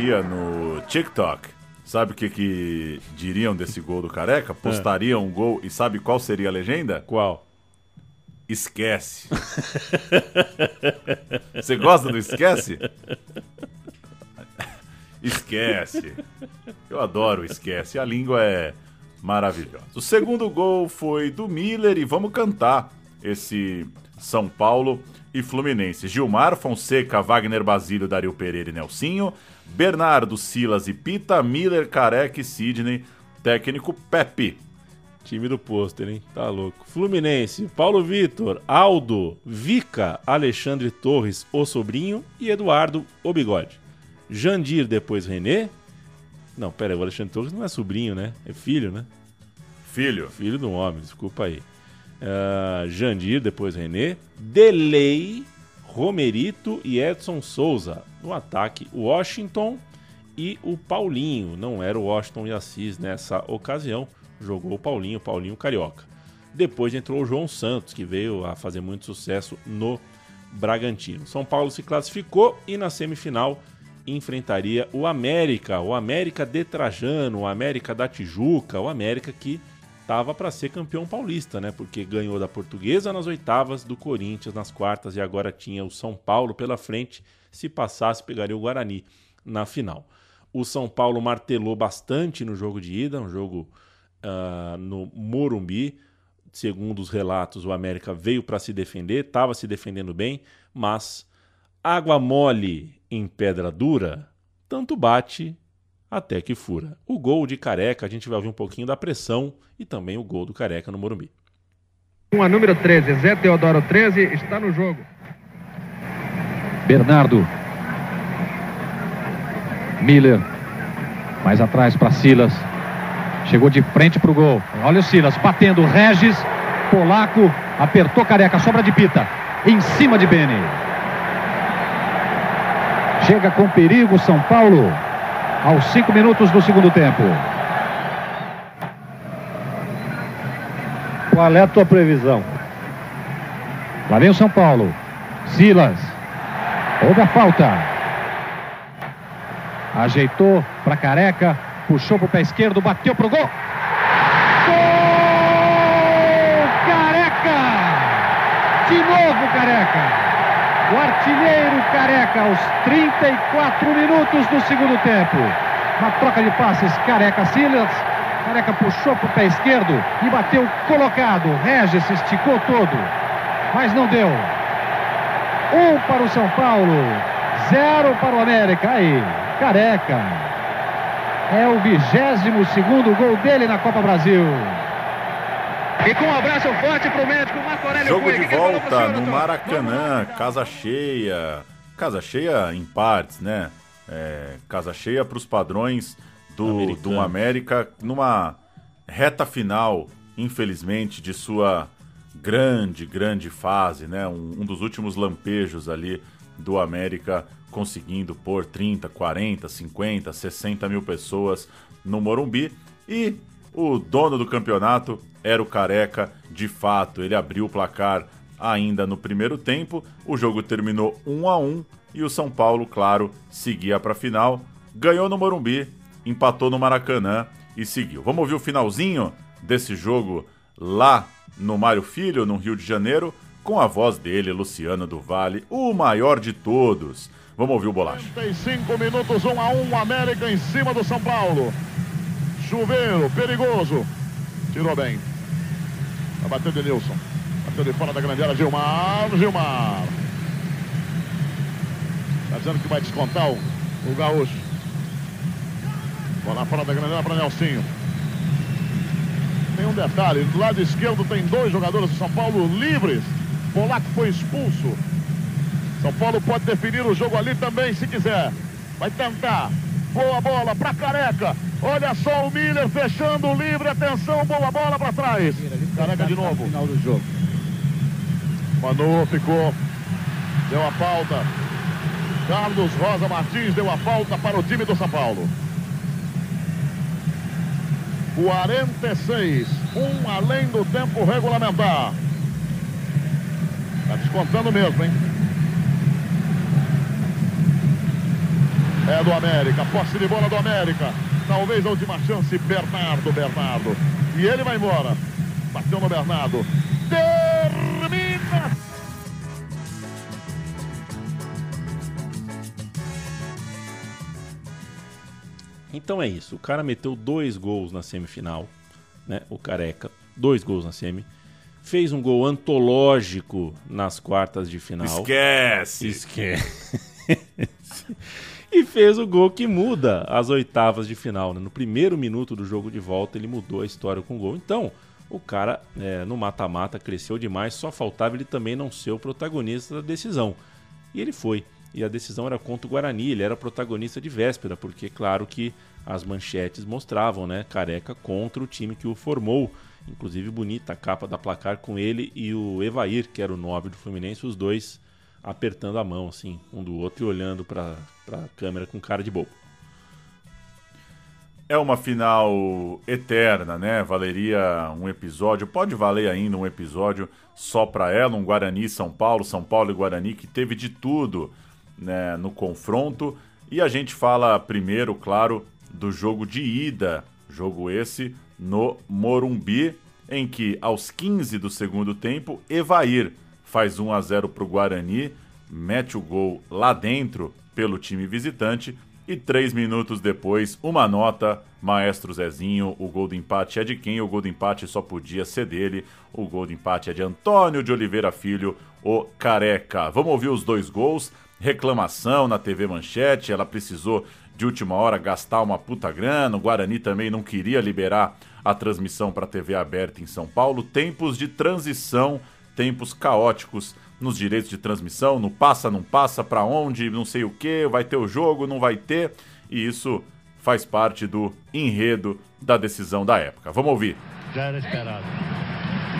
Speaker 5: dia, no TikTok, sabe o que, que diriam desse gol do Careca? Postariam um gol e sabe qual seria a legenda?
Speaker 4: Qual?
Speaker 5: Esquece. Você gosta do esquece? Esquece. Eu adoro esquece. A língua é maravilhosa. O segundo gol foi do Miller e vamos cantar esse São Paulo e Fluminense. Gilmar, Fonseca, Wagner Basílio, Dario Pereira e Nelsinho. Bernardo, Silas e Pita. Miller, Careca e Sidney. Técnico Pepe.
Speaker 4: Time do pôster, hein? Tá louco. Fluminense, Paulo Vitor, Aldo, Vica, Alexandre Torres, o sobrinho e Eduardo, o bigode. Jandir, depois René. Não, pera aí, o Alexandre Torres não é sobrinho, né? É filho, né?
Speaker 5: Filho.
Speaker 4: Filho do homem, desculpa aí. Ah, Jandir, depois René. Delay, Romerito e Edson Souza. No ataque, Washington e o Paulinho. Não era o Washington e Assis nessa ocasião. Jogou o Paulinho, Paulinho Carioca. Depois entrou o João Santos, que veio a fazer muito sucesso no Bragantino. São Paulo se classificou e na semifinal enfrentaria o América, o América de Trajano, o América da Tijuca, o América que estava para ser campeão paulista, né? Porque ganhou da Portuguesa nas oitavas, do Corinthians nas quartas e agora tinha o São Paulo pela frente. Se passasse, pegaria o Guarani na final. O São Paulo martelou bastante no jogo de ida, um jogo ah, no Morumbi. Segundo os relatos, o América veio para se defender, estava se defendendo bem, mas água mole em pedra dura, tanto bate até que fura. O gol de Careca, a gente vai ouvir um pouquinho da pressão e também o gol do Careca no Morumbi.
Speaker 25: Com a número 13, Zé Teodoro 13, está no jogo.
Speaker 26: Bernardo. Miller. Mais atrás para Silas. Chegou de frente para o gol. Olha o Silas batendo. Regis. Polaco. Apertou careca. Sobra de pita. Em cima de Beni. Chega com perigo São Paulo. Aos cinco minutos do segundo tempo.
Speaker 25: Qual é a tua previsão?
Speaker 26: Lá vem o São Paulo. Silas. Houve a falta. Ajeitou para Careca. Puxou pro pé esquerdo. Bateu pro gol. Gol! Careca! De novo Careca. O artilheiro Careca aos 34 minutos do segundo tempo. Uma troca de passes Careca Silas. Careca puxou pro pé esquerdo e bateu colocado. Regis esticou todo, mas não deu. Um para o São Paulo, zero para o América. Aí, Careca. É o 22 segundo gol dele na Copa Brasil.
Speaker 25: E com um abraço forte pro médico Marco Aurélio
Speaker 5: Jogo
Speaker 25: Cunha.
Speaker 5: de
Speaker 25: Que que
Speaker 5: volta
Speaker 25: senhor,
Speaker 5: no
Speaker 25: doutor?
Speaker 5: Maracanã, casa cheia. Casa cheia em partes, né? É, casa cheia para os padrões do, do América numa reta final, infelizmente, de sua grande, grande fase, né? Um, um dos últimos lampejos ali do América conseguindo pôr 30, 40, 50, 60 mil pessoas no Morumbi. E o dono do campeonato era o Careca, de fato. Ele abriu o placar ainda no primeiro tempo. O jogo terminou 1 a 1 e o São Paulo, claro, seguia para a final. Ganhou no Morumbi, empatou no Maracanã e seguiu. Vamos ouvir o finalzinho desse jogo lá no Mário Filho, no Rio de Janeiro, com a voz dele, Luciano do Vale, o maior de todos. Vamos ouvir o bolacha.
Speaker 24: 35 minutos, 1 a 1 América em cima do São Paulo. Chuveiro, perigoso. Tirou bem. Vai bater de Nilson. Bateu de fora da grande área, Gilmar. Gilmar. Tá dizendo que vai descontar o, o gaúcho. Bola fora da grande área para Nelsinho. Tem um detalhe, do lado esquerdo tem dois jogadores do São Paulo livres. Polaco foi expulso. São Paulo pode definir o jogo ali também, se quiser. Vai tentar. Boa bola para Careca. Olha só o Miller fechando o livre. Atenção, boa bola para trás. Careca de novo.
Speaker 25: Final do jogo.
Speaker 24: Manu ficou. Deu a falta. Carlos Rosa Martins deu a falta para o time do São Paulo. 46. Um além do tempo regulamentar. Tá descontando mesmo, hein? É do América. Posse de bola do América. Talvez a última chance. Bernardo, Bernardo. E ele vai embora. Bateu no Bernardo. Termina.
Speaker 4: Então é isso. O cara meteu dois gols na semifinal, né? O Careca, dois gols na semi. Fez um gol antológico nas quartas de final.
Speaker 5: Esquece!
Speaker 4: Esquece! e fez o gol que muda as oitavas de final. né? No primeiro minuto do jogo de volta, ele mudou a história com o gol. Então, o cara é, no mata-mata cresceu demais, só faltava ele também não ser o protagonista da decisão. E ele foi. E a decisão era contra o Guarani, ele era protagonista de véspera, porque claro que as manchetes mostravam, né, Careca contra o time que o formou. Inclusive bonita a capa da placar com ele e o Evair, que era o 9 do Fluminense, os dois apertando a mão assim, um do outro e olhando para a câmera com cara de bobo.
Speaker 5: É uma final eterna, né? Valeria um episódio, pode valer ainda um episódio só para ela, um Guarani São Paulo, São Paulo e Guarani que teve de tudo, né, no confronto. E a gente fala primeiro, claro, do jogo de ida, jogo esse no Morumbi, em que aos 15 do segundo tempo, Evair faz 1 a 0 para o Guarani, mete o gol lá dentro pelo time visitante E três minutos depois, uma nota, Maestro Zezinho, o gol do empate é de quem? O gol do empate só podia ser dele. O gol do empate é de Antônio de Oliveira Filho, o Careca. Vamos ouvir os dois gols. Reclamação na TV Manchete, ela precisou de última hora gastar uma puta grana. O Guarani também não queria liberar a transmissão para TV aberta em São Paulo. Tempos de transição, tempos caóticos nos direitos de transmissão, no passa, não passa, para onde, não sei o que, vai ter o jogo, não vai ter, e isso faz parte do enredo da decisão da época. Vamos ouvir.
Speaker 27: Já era esperado.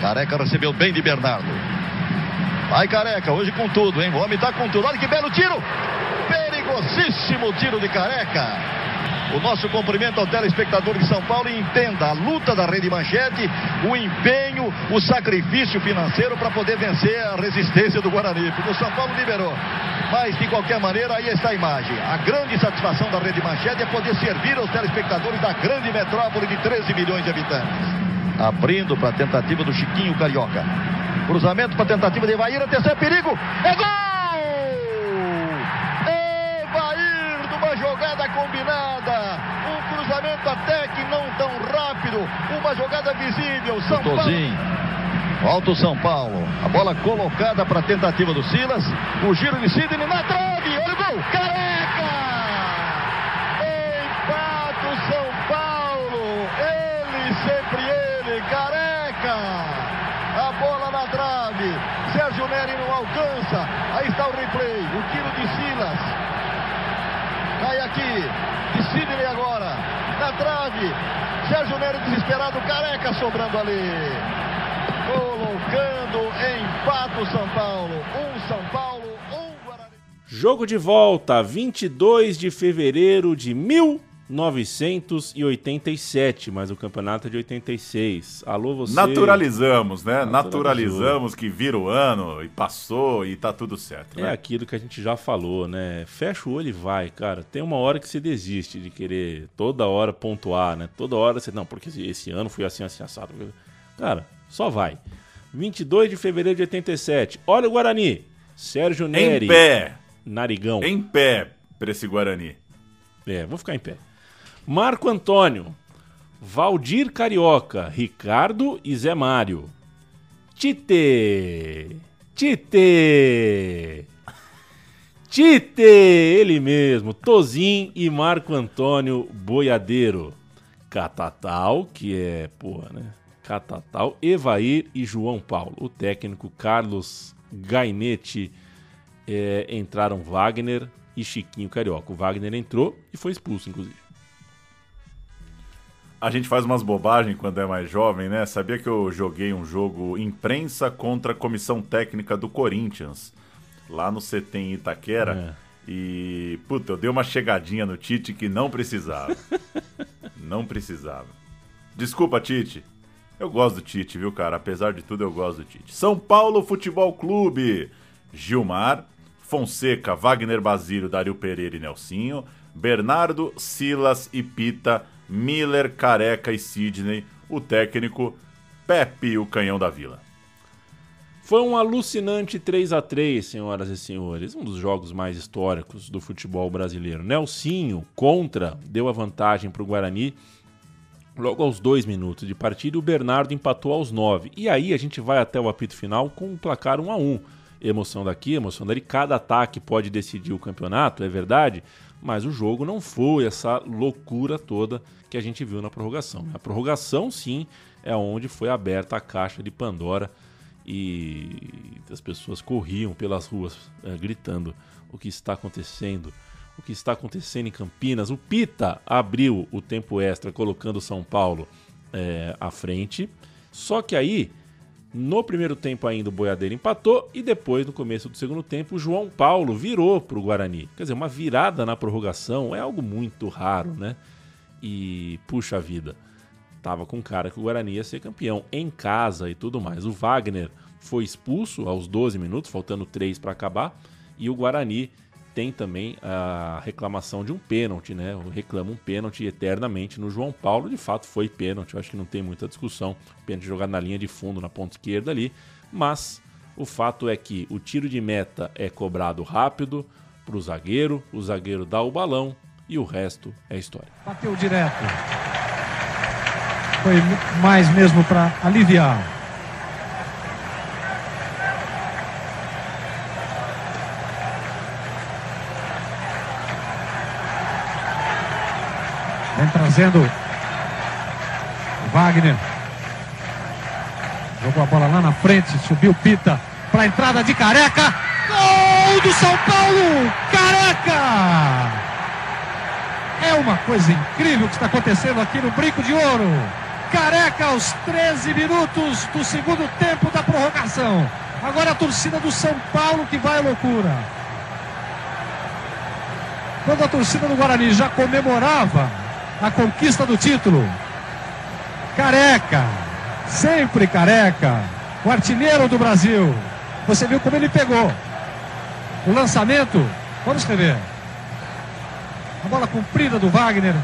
Speaker 28: Careca recebeu bem de Bernardo. Vai Careca, hoje com tudo, hein? O homem tá com tudo. Olha que belo tiro! Perigosíssimo tiro de Careca. O nosso cumprimento ao telespectador de São Paulo e entenda a luta da Rede Manchete, o empenho, o sacrifício financeiro para poder vencer a resistência do Guarani, porque o São Paulo liberou. Mas, de qualquer maneira, aí está a imagem. A grande satisfação da Rede Manchete é poder servir aos telespectadores da grande metrópole de 13 milhões de habitantes. Abrindo para a tentativa do Chiquinho Carioca. Cruzamento para a tentativa de Evair, atenção, é perigo! É gol! Cruzamento até que não tão rápido. Uma jogada visível. São
Speaker 29: Tozinho.
Speaker 28: Volta o São Paulo. A bola colocada para a tentativa do Silas. O giro de Sidney na trave. Olha o gol. Careca! Empata o São Paulo. Ele, sempre ele. Careca! A bola na trave. Sérgio Neri não alcança. Aí está o replay. O tiro de Silas. Cai aqui. De Sidney agora. Na trave. Sérgio Neri desesperado. Careca sobrando ali. Colocando empate o São Paulo. Um São Paulo, um Guarani.
Speaker 4: Jogo de volta, 22 de fevereiro de 1987, mas o campeonato é de 86. Alô, você.
Speaker 5: Naturalizamos, né? Naturalizamos que vira o ano e passou e tá tudo certo,
Speaker 4: É
Speaker 5: né?
Speaker 4: aquilo que a gente já falou, né? Fecha o olho e vai, cara. Tem uma hora que você desiste de querer toda hora pontuar, né? Toda hora você. Não, porque esse- ano foi assim, assim, assado. Cara, só vai. 22 de fevereiro de 87. Olha o Guarani. Sérgio Neri.
Speaker 5: Em pé.
Speaker 4: Narigão.
Speaker 5: Em pé pra esse Guarani.
Speaker 4: É, vou ficar em pé. Marco Antônio. Valdir Carioca. Ricardo e Zé Mário. Tite. Tite. Tite, ele mesmo, Tozin e Marco Antônio Boiadeiro. Catatal, que é, porra, né? Catatal, Evair e João Paulo. O técnico Carlos Gainete é, entraram Wagner e Chiquinho Carioca. O Wagner entrou e foi expulso, inclusive.
Speaker 5: A gente faz umas bobagens quando é mais jovem, né? Sabia que eu joguei um jogo imprensa contra a comissão técnica do Corinthians, lá no CT em Itaquera. E, puta, eu dei uma chegadinha no Tite que não precisava. não precisava. Desculpa, Tite. Eu gosto do Tite, viu, cara? Apesar de tudo, eu gosto do Tite. São Paulo Futebol Clube. Gilmar, Fonseca, Wagner Basílio, Dario Pereira e Nelsinho, Bernardo, Silas e Pita, Miller, Careca e Sidney, o técnico Pepe, o canhão da vila.
Speaker 4: Foi um alucinante 3 a 3 senhoras e senhores. Um dos jogos mais históricos do futebol brasileiro. Nelsinho, contra, deu a vantagem para o Guarani logo aos dois minutos de partida. O Bernardo empatou aos nove. E aí a gente vai até o apito final com um placar 1 a 1 Emoção daqui, emoção dali. Cada ataque pode decidir o campeonato, é verdade. Mas o jogo não foi essa loucura toda que a gente viu na prorrogação. A prorrogação, sim, é onde foi aberta a caixa de Pandora e as pessoas corriam pelas ruas eh, gritando o que está acontecendo, o que está acontecendo em Campinas. O Pita abriu o tempo extra colocando São Paulo eh, à frente. Só que aí, no primeiro tempo ainda o Boiadeiro empatou e depois, no começo do segundo tempo, o João Paulo virou para o Guarani. Quer dizer, uma virada na prorrogação é algo muito raro, né? E puxa vida, tava com cara que o Guarani ia ser campeão em casa e tudo mais. O Wagner foi expulso aos 12 minutos, faltando 3 para acabar, e o Guarani tem também a reclamação de um pênalti, né? Reclama um pênalti eternamente no João Paulo. De fato, foi pênalti, eu acho que não tem muita discussão. Pênalti jogado na linha de fundo, na ponta esquerda ali. Mas o fato é que o tiro de meta é cobrado rápido para o zagueiro, o zagueiro dá o balão e o resto é história.
Speaker 26: Bateu direto. Foi mais mesmo para aliviar. Vem trazendo Wagner. Jogou a bola lá na frente, subiu Pita para a entrada de Careca. Gol do São Paulo! Careca! É uma coisa incrível que está acontecendo aqui no Brinco de Ouro. Careca aos 13 minutos do segundo tempo da prorrogação. Agora a torcida do São Paulo que vai à loucura. Quando a torcida do Guarani já comemorava a conquista do título. Careca, sempre careca, o artilheiro do Brasil. Você viu como ele pegou. O lançamento, vamos rever. A bola comprida do Wagner.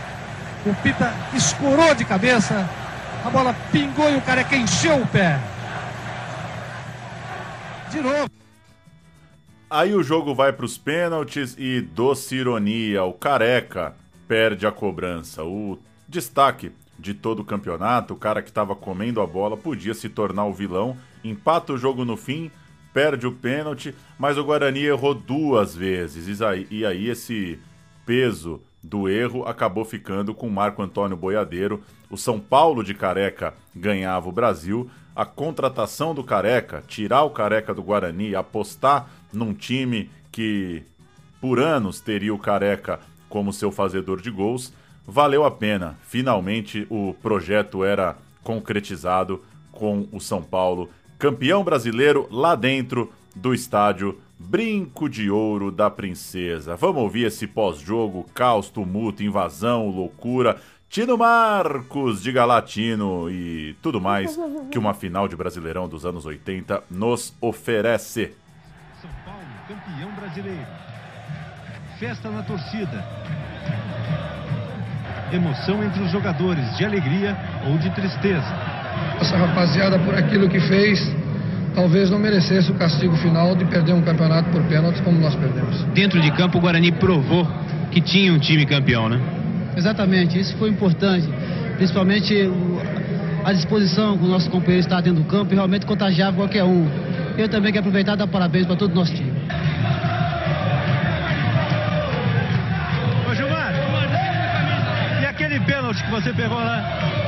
Speaker 26: O Pita escorou de cabeça. A bola pingou e o careca encheu o pé. De novo.
Speaker 5: Aí o jogo vai para os pênaltis e doce ironia, o Careca perde a cobrança. O destaque de todo o campeonato, o cara que estava comendo a bola, podia se tornar o vilão, empata o jogo no fim, perde o pênalti, mas o Guarani errou duas vezes. E aí, esse peso do erro acabou ficando com Marco Antônio Boiadeiro. O São Paulo de Careca ganhava o Brasil. A contratação do Careca, tirar o Careca do Guarani, apostar num time que por anos teria o Careca como seu fazedor de gols, valeu a pena. Finalmente o projeto era concretizado com o São Paulo campeão brasileiro lá dentro do estádio Brinco de Ouro da Princesa. Vamos ouvir esse pós-jogo, caos, tumulto, invasão, loucura, Tino Marcos de Galatino e tudo mais que uma final de Brasileirão dos anos 80 nos oferece.
Speaker 16: São Paulo, campeão brasileiro. Festa na torcida. Emoção entre os jogadores, de alegria ou de tristeza.
Speaker 27: Essa rapaziada, por aquilo que fez, talvez não merecesse o castigo final de perder um campeonato por pênaltis como nós perdemos.
Speaker 30: Dentro de campo, o Guarani provou que tinha um time campeão, né?
Speaker 29: Exatamente, isso foi importante. Principalmente a disposição que o nosso companheiro está dentro do campo e realmente contagiava qualquer um. Eu também quero aproveitar e dar parabéns para todo o nosso time.
Speaker 18: Pênalti que você pegou lá?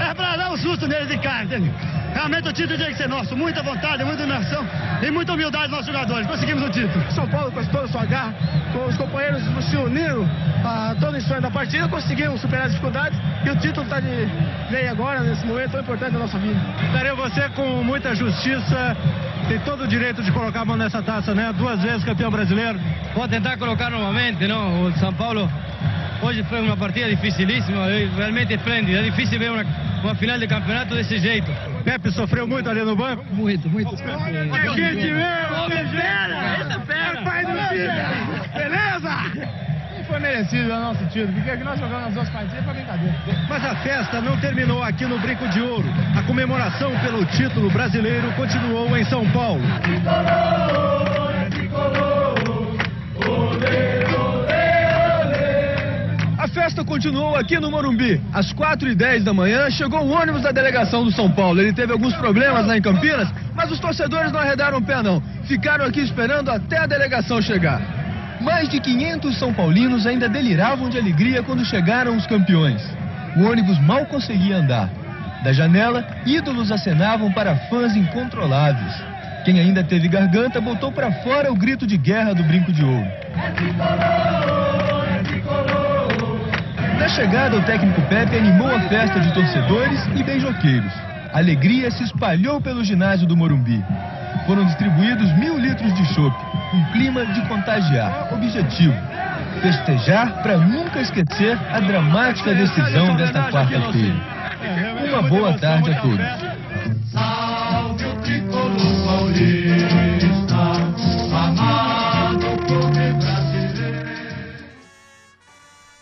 Speaker 18: É pra dar um susto neles de cara, entendeu? Realmente o título tinha que ser nosso. Muita vontade, muita imersão e muita humildade dos nossos jogadores. Conseguimos o título. São Paulo, com toda a sua garra, com os companheiros se uniram a todo o sonho da partida, conseguimos superar as dificuldades e o título está de veio agora, nesse momento tão importante da nossa vida. Daria você com muita justiça, tem todo o direito de colocar a mão nessa taça, né? Duas vezes campeão brasileiro.
Speaker 29: Vou tentar colocar novamente, não? O São Paulo hoje foi uma partida dificilíssima, realmente esplêndida. É difícil ver uma, uma final de campeonato desse jeito.
Speaker 18: Pepe sofreu muito ali no banco?
Speaker 29: Muito, muito.
Speaker 18: Que gente mesmo, Beleza, pai do time. Beleza?
Speaker 27: Foi merecido o nosso título, porque aqui nós jogamos as duas partidas foi brincadeira.
Speaker 16: Mas a festa não terminou aqui no Brinco de Ouro. A comemoração pelo título brasileiro continuou em São Paulo.
Speaker 27: Festa continuou aqui no Morumbi. Às 4h10 da manhã, chegou o ônibus da delegação do São Paulo. Ele teve alguns problemas lá em Campinas, mas os torcedores não arredaram o pé, não. Ficaram aqui esperando até a delegação chegar. Mais de 500 São Paulinos ainda deliravam de alegria quando chegaram os campeões. O ônibus mal conseguia andar. Da janela, ídolos acenavam para fãs incontroláveis. Quem ainda teve garganta botou para fora o grito de guerra do Brinco de Ouro. Na chegada, o técnico Pepe animou a festa de torcedores e beijoqueiros. A alegria se espalhou pelo ginásio do Morumbi. Foram distribuídos mil litros de chopp, um clima de contagiar. Objetivo: festejar para nunca esquecer a dramática decisão desta quarta-feira. Uma boa tarde a todos.
Speaker 3: Salve o tricolor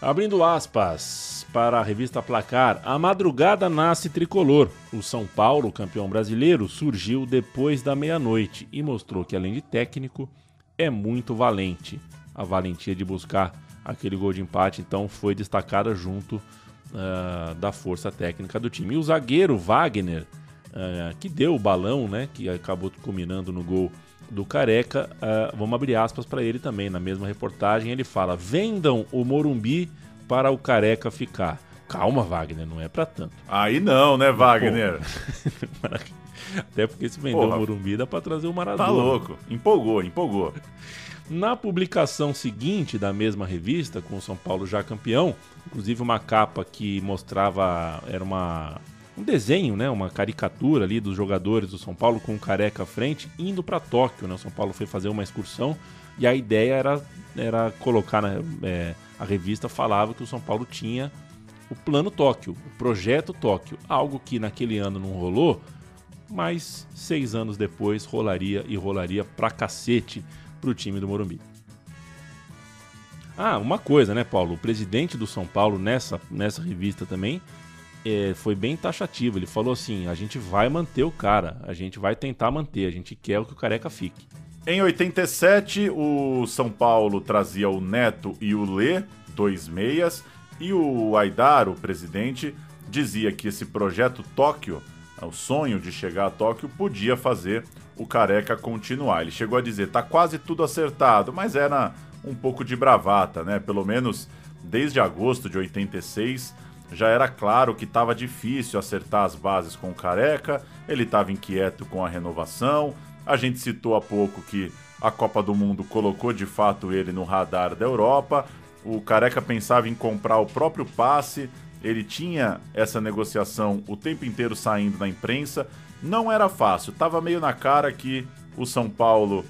Speaker 4: Abrindo aspas para a revista Placar, a madrugada nasce tricolor. O São Paulo, campeão brasileiro, surgiu depois da meia-noite e mostrou que, além de técnico, é muito valente. A valentia de buscar aquele gol de empate, então foi destacada junto ah, da força técnica do time. E o zagueiro Wagner, ah, que deu o balão, né, que acabou culminando no gol do Careca, ah, vamos abrir aspas para ele também, na mesma reportagem, ele fala: "Vendam o Morumbi para o Careca ficar". Calma, Wagner, não é para tanto.
Speaker 5: Aí não, né, Wagner?
Speaker 4: Até porque se vender
Speaker 5: Porra.
Speaker 4: o Morumbi dá pra trazer o Maradona.
Speaker 5: Tá louco. Empolgou, empolgou.
Speaker 4: Na publicação seguinte da mesma revista, com o São Paulo já campeão, inclusive uma capa que mostrava, era uma, um desenho, né, uma caricatura ali dos jogadores do São Paulo com o Careca à frente, indo para Tóquio, né, o São Paulo foi fazer uma excursão e a ideia era, era colocar, na, é, a revista falava que o São Paulo tinha o plano Tóquio, o projeto Tóquio, algo que naquele ano não rolou, mas seis anos depois rolaria e rolaria pra cacete pro time do Morumbi. Ah, uma coisa, né, Paulo? O presidente do São Paulo nessa, nessa revista também é, foi bem taxativo. Ele falou assim: a gente vai manter o cara, a gente vai tentar manter, a gente quer que o careca fique.
Speaker 5: Em 87, o São Paulo trazia o Neto e o Lê, dois meias, e o Aidar, o presidente, dizia que esse projeto Tóquio, o sonho de chegar a Tóquio, podia fazer o Careca continuar. Ele chegou a dizer, tá quase tudo acertado, mas era um pouco de bravata, né? Pelo menos desde agosto de 86 já era claro que estava difícil acertar as bases com o Careca, ele estava inquieto com a renovação. A gente citou há pouco que a Copa do Mundo colocou de fato ele no radar da Europa. O Careca pensava em comprar o próprio passe, ele tinha essa negociação o tempo inteiro saindo na imprensa. Não era fácil, tava meio na cara que o São Paulo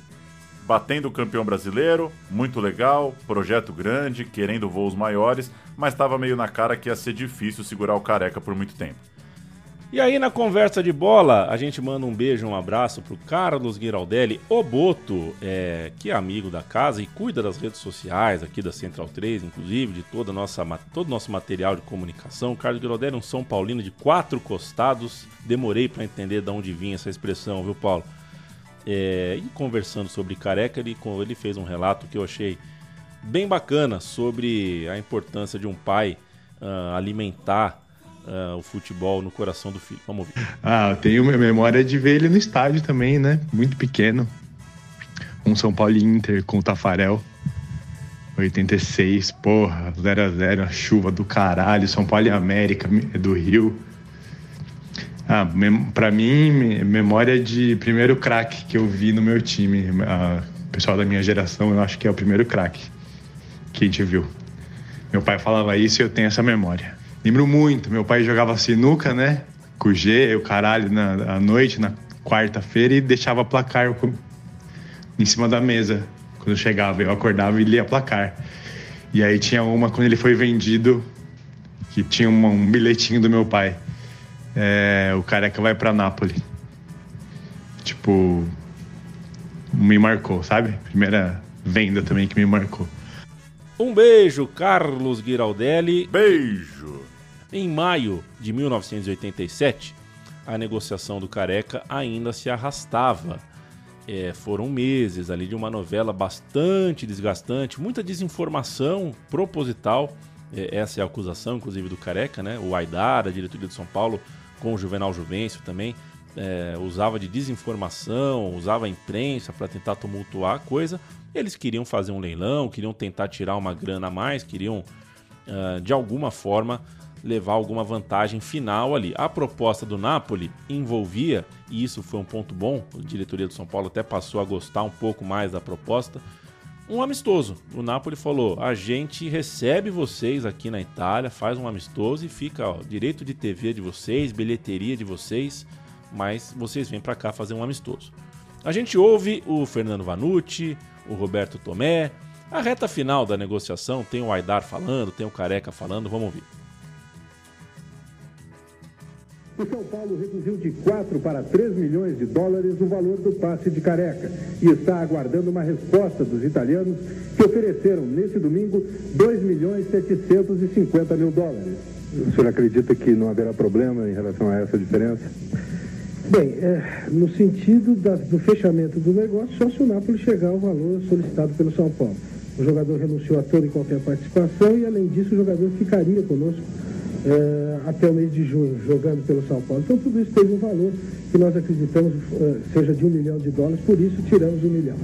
Speaker 5: batendo o campeão brasileiro, muito legal, projeto grande, querendo voos maiores, mas estava meio na cara que ia ser difícil segurar o Careca por muito tempo.
Speaker 4: E aí na conversa de bola, a gente manda um beijo, um abraço pro Carlos Giraldelli, o Boto, é, que é amigo da casa e cuida das redes sociais aqui da Central 3, inclusive, de toda nossa, todo o nosso material de comunicação. Carlos Giraldelli é um São Paulino de quatro costados. Demorei para entender de onde vinha essa expressão, viu, Paulo? É, e conversando sobre careca, ele, ele fez um relato que eu achei bem bacana sobre a importância de um pai ah, alimentar ah, o futebol no coração do filho. Vamos ouvir.
Speaker 31: Ah, eu tenho memória de ver ele no estádio também, né? Muito pequeno. Um São Paulo Inter com o Tafarel. 86, porra, 0x0, a chuva do caralho. São Paulo e América do Rio. Ah, pra mim, me- memória de primeiro craque que eu vi no meu time. Ah, pessoal da minha geração, eu acho que é o primeiro craque que gente viu. Meu pai falava isso e eu tenho essa memória. Lembro muito, meu pai jogava sinuca, né? Com G, o caralho, na, à noite, na quarta-feira, e deixava placar em cima da mesa. Quando eu chegava, eu acordava e lia placar. E aí tinha uma, quando ele foi vendido, que tinha uma- um bilhetinho do meu pai. É, o careca vai pra Nápoles. Tipo, me marcou, sabe? Primeira venda também que me marcou.
Speaker 4: Um beijo, Carlos Giraldelli.
Speaker 5: Beijo!
Speaker 4: Em maio de 1987, a negociação do Careca ainda se arrastava. É, foram meses ali de uma novela bastante desgastante, muita desinformação proposital. É, essa é a acusação, inclusive, do Careca, né? O Aidar, a diretoria de São Paulo, com o Juvenal Juvencio também, é, usava de desinformação, usava a imprensa para tentar tumultuar a coisa. Eles queriam fazer um leilão, queriam tentar tirar uma grana a mais, queriam ah, de alguma forma levar alguma vantagem final ali. A proposta do Napoli envolvia, e isso foi um ponto bom, a diretoria do São Paulo até passou a gostar um pouco mais da proposta, um amistoso. O Napoli falou: a gente recebe vocês aqui na Itália, faz um amistoso e fica ó, direito de TV de vocês, bilheteria de vocês, mas vocês vêm para cá fazer um amistoso. A gente ouve o Fernando Vanucci, o Roberto Tomé. A reta final da negociação tem o Aidar falando, tem o Careca falando, vamos ouvir.
Speaker 22: O São Paulo reduziu de 4 para 3 milhões de dólares o valor do passe de careca e está aguardando uma resposta dos italianos que ofereceram nesse domingo 2 milhões 750 mil dólares. O senhor acredita que não haverá problema em relação a essa diferença?
Speaker 32: Bem, é, no sentido da- do fechamento do negócio, só se o Napoli chegar ao valor solicitado pelo São Paulo. O jogador renunciou a toda e qualquer participação e, além disso, o jogador ficaria conosco eh, até o mês de junho, jogando pelo São Paulo. Então, tudo isso teve um valor que nós acreditamos eh, seja de um milhão de dólares, por isso tiramos um milhão.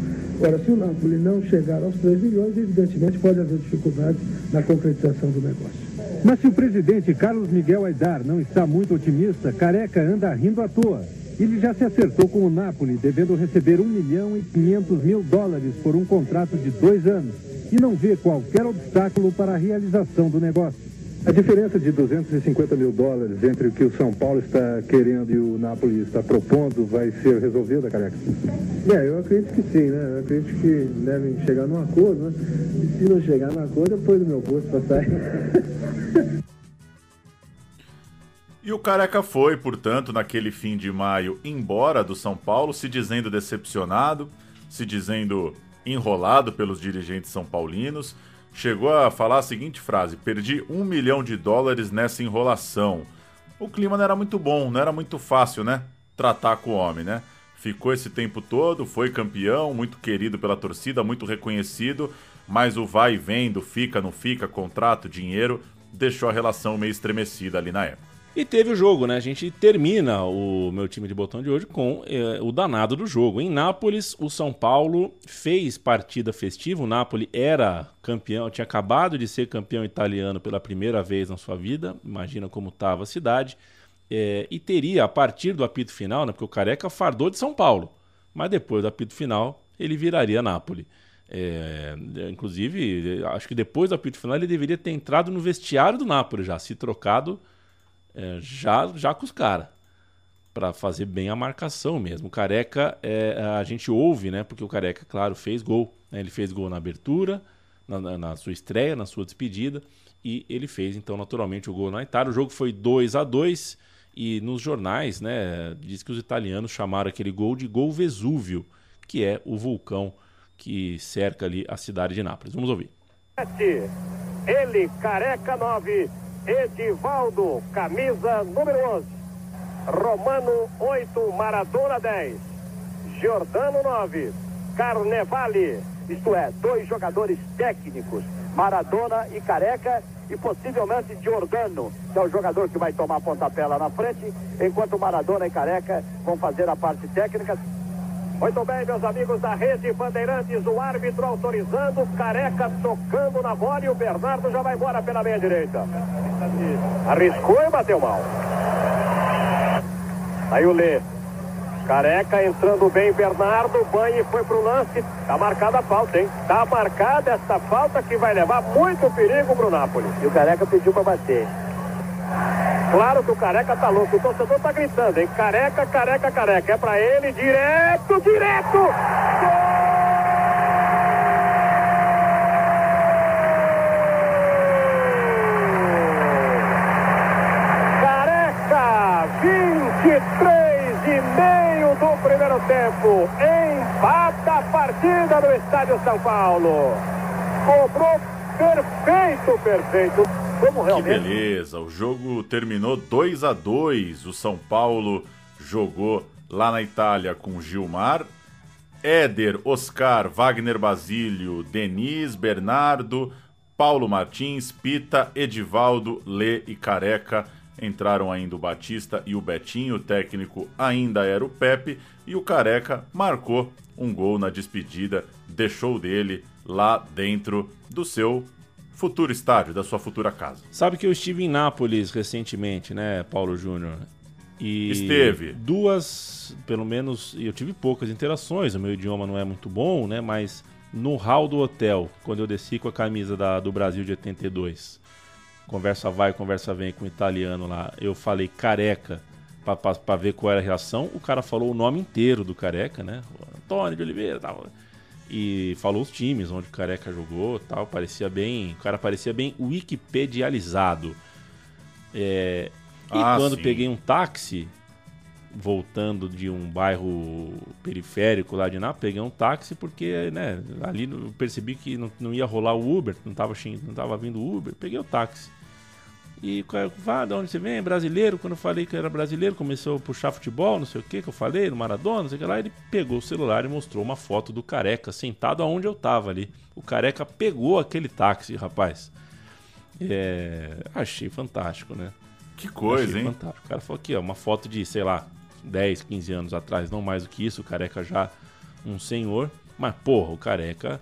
Speaker 32: Ora, se o Napoli não chegar aos 3 milhões, evidentemente pode haver dificuldades na concretização do negócio.
Speaker 33: Mas se o presidente Carlos Miguel Aidar não está muito otimista, Careca anda rindo à toa. Ele já se acertou com o Napoli, devendo receber 1 milhão e 500 mil dólares por um contrato de dois anos, e não vê qualquer obstáculo para a realização do negócio.
Speaker 22: A diferença de 250 mil dólares entre o que o São Paulo está querendo e o Napoli está propondo vai ser resolvida, careca?
Speaker 34: É, eu acredito que sim, né? Eu acredito que devem chegar num acordo, né? E se não chegar no acordo, eu ponho no meu bolso para sair.
Speaker 5: E o Careca foi, portanto, naquele fim de maio, embora do São Paulo, se dizendo decepcionado, se dizendo enrolado pelos dirigentes são paulinos. Chegou a falar a seguinte frase: Perdi um milhão de dólares nessa enrolação. O clima não era muito bom, não era muito fácil, né? Tratar com o homem, né? Ficou esse tempo todo, foi campeão, muito querido pela torcida, muito reconhecido, mas o vai e vem do fica, não fica, contrato, dinheiro, deixou a relação meio estremecida ali na época.
Speaker 4: E teve o jogo, né? A gente termina o meu time de botão de hoje com eh, o danado do jogo. Em Nápoles, o São Paulo fez partida festiva. O Nápoles era campeão, tinha acabado de ser campeão italiano pela primeira vez na sua vida. Imagina como estava a cidade. Eh, e teria, a partir do apito final, né? Porque o Careca fardou de São Paulo. Mas depois do apito final, ele viraria Nápoles. É, inclusive, acho que depois do apito final ele deveria ter entrado no vestiário do Nápoles já, se trocado é, já, já com os caras. Para fazer bem a marcação mesmo. O Careca, é, a gente ouve, né? Porque o Careca, claro, fez gol. Né? Ele fez gol na abertura, na, na, na, sua estreia, na sua despedida. E ele fez, então, naturalmente, o gol na Itália. O jogo foi 2 a 2 E nos jornais, né? Diz que os italianos chamaram aquele gol de gol Vesúvio, que é o vulcão que cerca ali a cidade de Nápoles. Vamos ouvir.
Speaker 24: Ele, Careca 9. Edivaldo, camisa número 11. Romano 8, Maradona 10. Giordano 9. Carnevale, isto é, dois jogadores técnicos, Maradona e Careca, e possivelmente Giordano, que é o jogador que vai tomar pontapé lá na frente, enquanto Maradona e Careca vão fazer a parte técnica. Muito bem, meus amigos da Rede Bandeirantes, o árbitro autorizando, Careca tocando na bola e o Bernardo já vai embora pela meia direita. Arriscou e bateu mal. Aí o Lê. Careca entrando bem, Bernardo, banho e foi pro lance. Tá marcada a falta, hein? Tá marcada essa falta que vai levar muito perigo pro Napoli.
Speaker 34: E o Careca pediu para bater.
Speaker 24: Claro que o Careca tá louco, o torcedor tá gritando, hein? Careca, careca, careca. É pra ele, direto, direto! Careca, 23 e meio do primeiro tempo. Empata a partida no Estádio São Paulo. Cobrou perfeito, perfeito. Como
Speaker 5: Que beleza, o jogo terminou 2 a 2 O São Paulo jogou lá na Itália com Gilmar, Éder, Oscar, Wagner Basílio, Denis, Bernardo, Paulo Martins, Pita, Edivaldo, Lê e Careca. Entraram ainda o Batista e o Betinho, o técnico ainda era o Pepe, e o Careca marcou um gol na despedida, deixou dele lá dentro do seu futuro estádio, da sua futura casa.
Speaker 4: Sabe que eu estive em Nápoles recentemente, né, Paulo Júnior? E
Speaker 5: Esteve.
Speaker 4: Duas, pelo menos, eu tive poucas interações, o meu idioma não é muito bom, né, mas no hall do hotel, quando eu desci com a camisa da, do Brasil de 82, conversa vai, conversa vem com o italiano lá, eu falei careca para ver qual era a reação, o cara falou o nome inteiro do careca, né, Antônio de Oliveira, tal e falou os times onde o Careca jogou tal. Parecia bem. O cara parecia bem wikipedializado. É, e
Speaker 5: Ah,
Speaker 4: quando
Speaker 5: sim.
Speaker 4: peguei um táxi, voltando de um bairro periférico lá de Nápoles, peguei um táxi porque, né, ali eu percebi que não, não ia rolar o Uber, não tava, xin- não tava vindo o Uber, peguei o táxi. E ah, de onde você vem? Brasileiro. Quando eu falei que era brasileiro, começou a puxar futebol, não sei o que, que eu falei, no Maradona, não sei o que lá. Ele pegou o celular e mostrou uma foto do careca sentado aonde eu tava ali. O careca pegou aquele táxi, rapaz. É, achei fantástico, né?
Speaker 5: Que coisa,
Speaker 4: achei
Speaker 5: hein?
Speaker 4: Fantástico. O cara falou aqui, ó, uma foto de, sei lá, 10, 15 anos atrás, não mais do que isso. O careca já um senhor. Mas, porra, o careca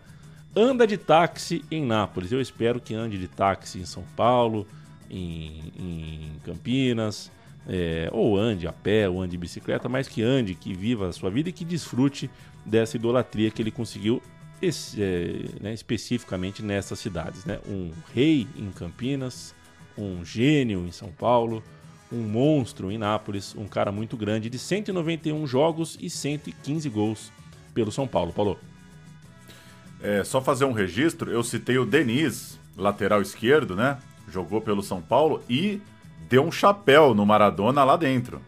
Speaker 4: anda de táxi em Nápoles. Eu espero que ande de táxi em São Paulo, em, em Campinas, é, ou ande a pé, ou ande de bicicleta, mas que ande, que viva a sua vida e que desfrute dessa idolatria que ele conseguiu es- é, né, especificamente nessas cidades. Né? Um rei em Campinas, um gênio em São Paulo, um monstro em Nápoles, um cara muito grande de 191 jogos e 115 gols pelo São Paulo. Paulo.
Speaker 5: É, só fazer um registro, eu citei o Denis, lateral esquerdo, né? Jogou pelo São Paulo e deu um chapéu no Maradona lá dentro.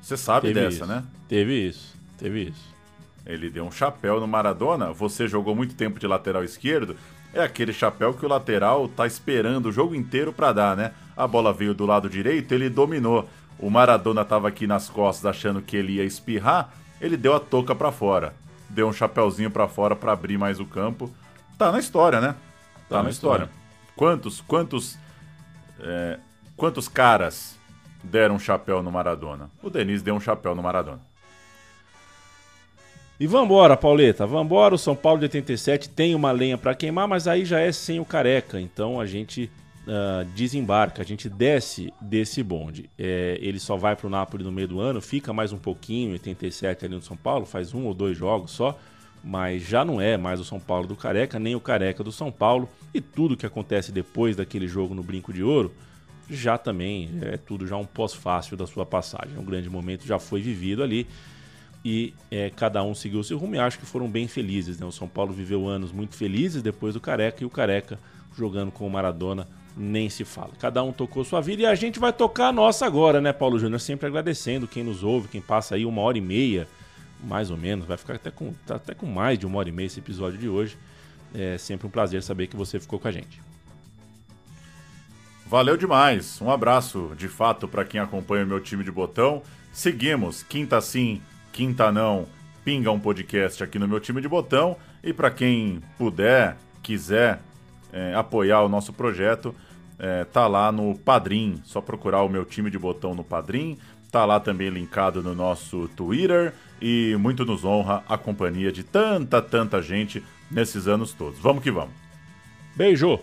Speaker 5: Você sabe
Speaker 4: Teve
Speaker 5: dessa,
Speaker 4: isso.
Speaker 5: né?
Speaker 4: Teve isso, teve isso.
Speaker 5: Ele deu um chapéu no Maradona. Você jogou muito tempo de lateral esquerdo. É aquele chapéu que o lateral tá esperando o jogo inteiro pra dar, né? A bola veio do lado direito, ele dominou. O Maradona tava aqui nas costas achando que ele ia espirrar, ele deu a touca pra fora. Deu um chapéuzinho pra fora pra abrir mais o campo. Tá na história, né? Tá, na,
Speaker 4: na
Speaker 5: história.
Speaker 4: história.
Speaker 5: Quantos, quantos, é, quantos caras deram um chapéu no Maradona? O Denis deu um chapéu no Maradona.
Speaker 4: E vambora, Pauleta, vambora. O São Paulo de 87 tem uma lenha pra queimar, mas aí já é sem o careca. Então a gente ah, desembarca, a gente desce desse bonde. É, ele só vai pro Napoli no meio do ano, fica mais um pouquinho, em 87 ali no São Paulo, faz um ou dois jogos só. Mas já não é mais o São Paulo do Careca, nem o Careca do São Paulo. E tudo que acontece depois daquele jogo no Brinco de Ouro já também é tudo já um pós-fácil da sua passagem. Um grande momento já foi vivido ali e é, cada um seguiu seu rumo e acho que foram bem felizes. Né? O São Paulo viveu anos muito felizes depois do Careca e o Careca jogando com o Maradona nem se fala. Cada um tocou sua vida e a gente vai tocar a nossa agora, né, Paulo Júnior? Sempre agradecendo quem nos ouve, quem passa aí uma hora e meia, mais ou menos, vai ficar até com, tá até com mais de uma hora e meia esse episódio de hoje. É sempre um prazer saber que você ficou com a gente.
Speaker 5: Valeu demais. Um abraço, de fato, para quem acompanha o meu time de botão. Seguimos, quinta sim, quinta não, pinga um podcast aqui no meu time de botão. E para quem puder, quiser é, apoiar o nosso projeto, é, tá lá no Padrim. Só procurar o meu time de botão no Padrim. Tá lá também linkado no nosso Twitter. E muito nos honra a companhia de tanta, tanta gente nesses anos todos. Vamos que vamos.
Speaker 4: Beijo!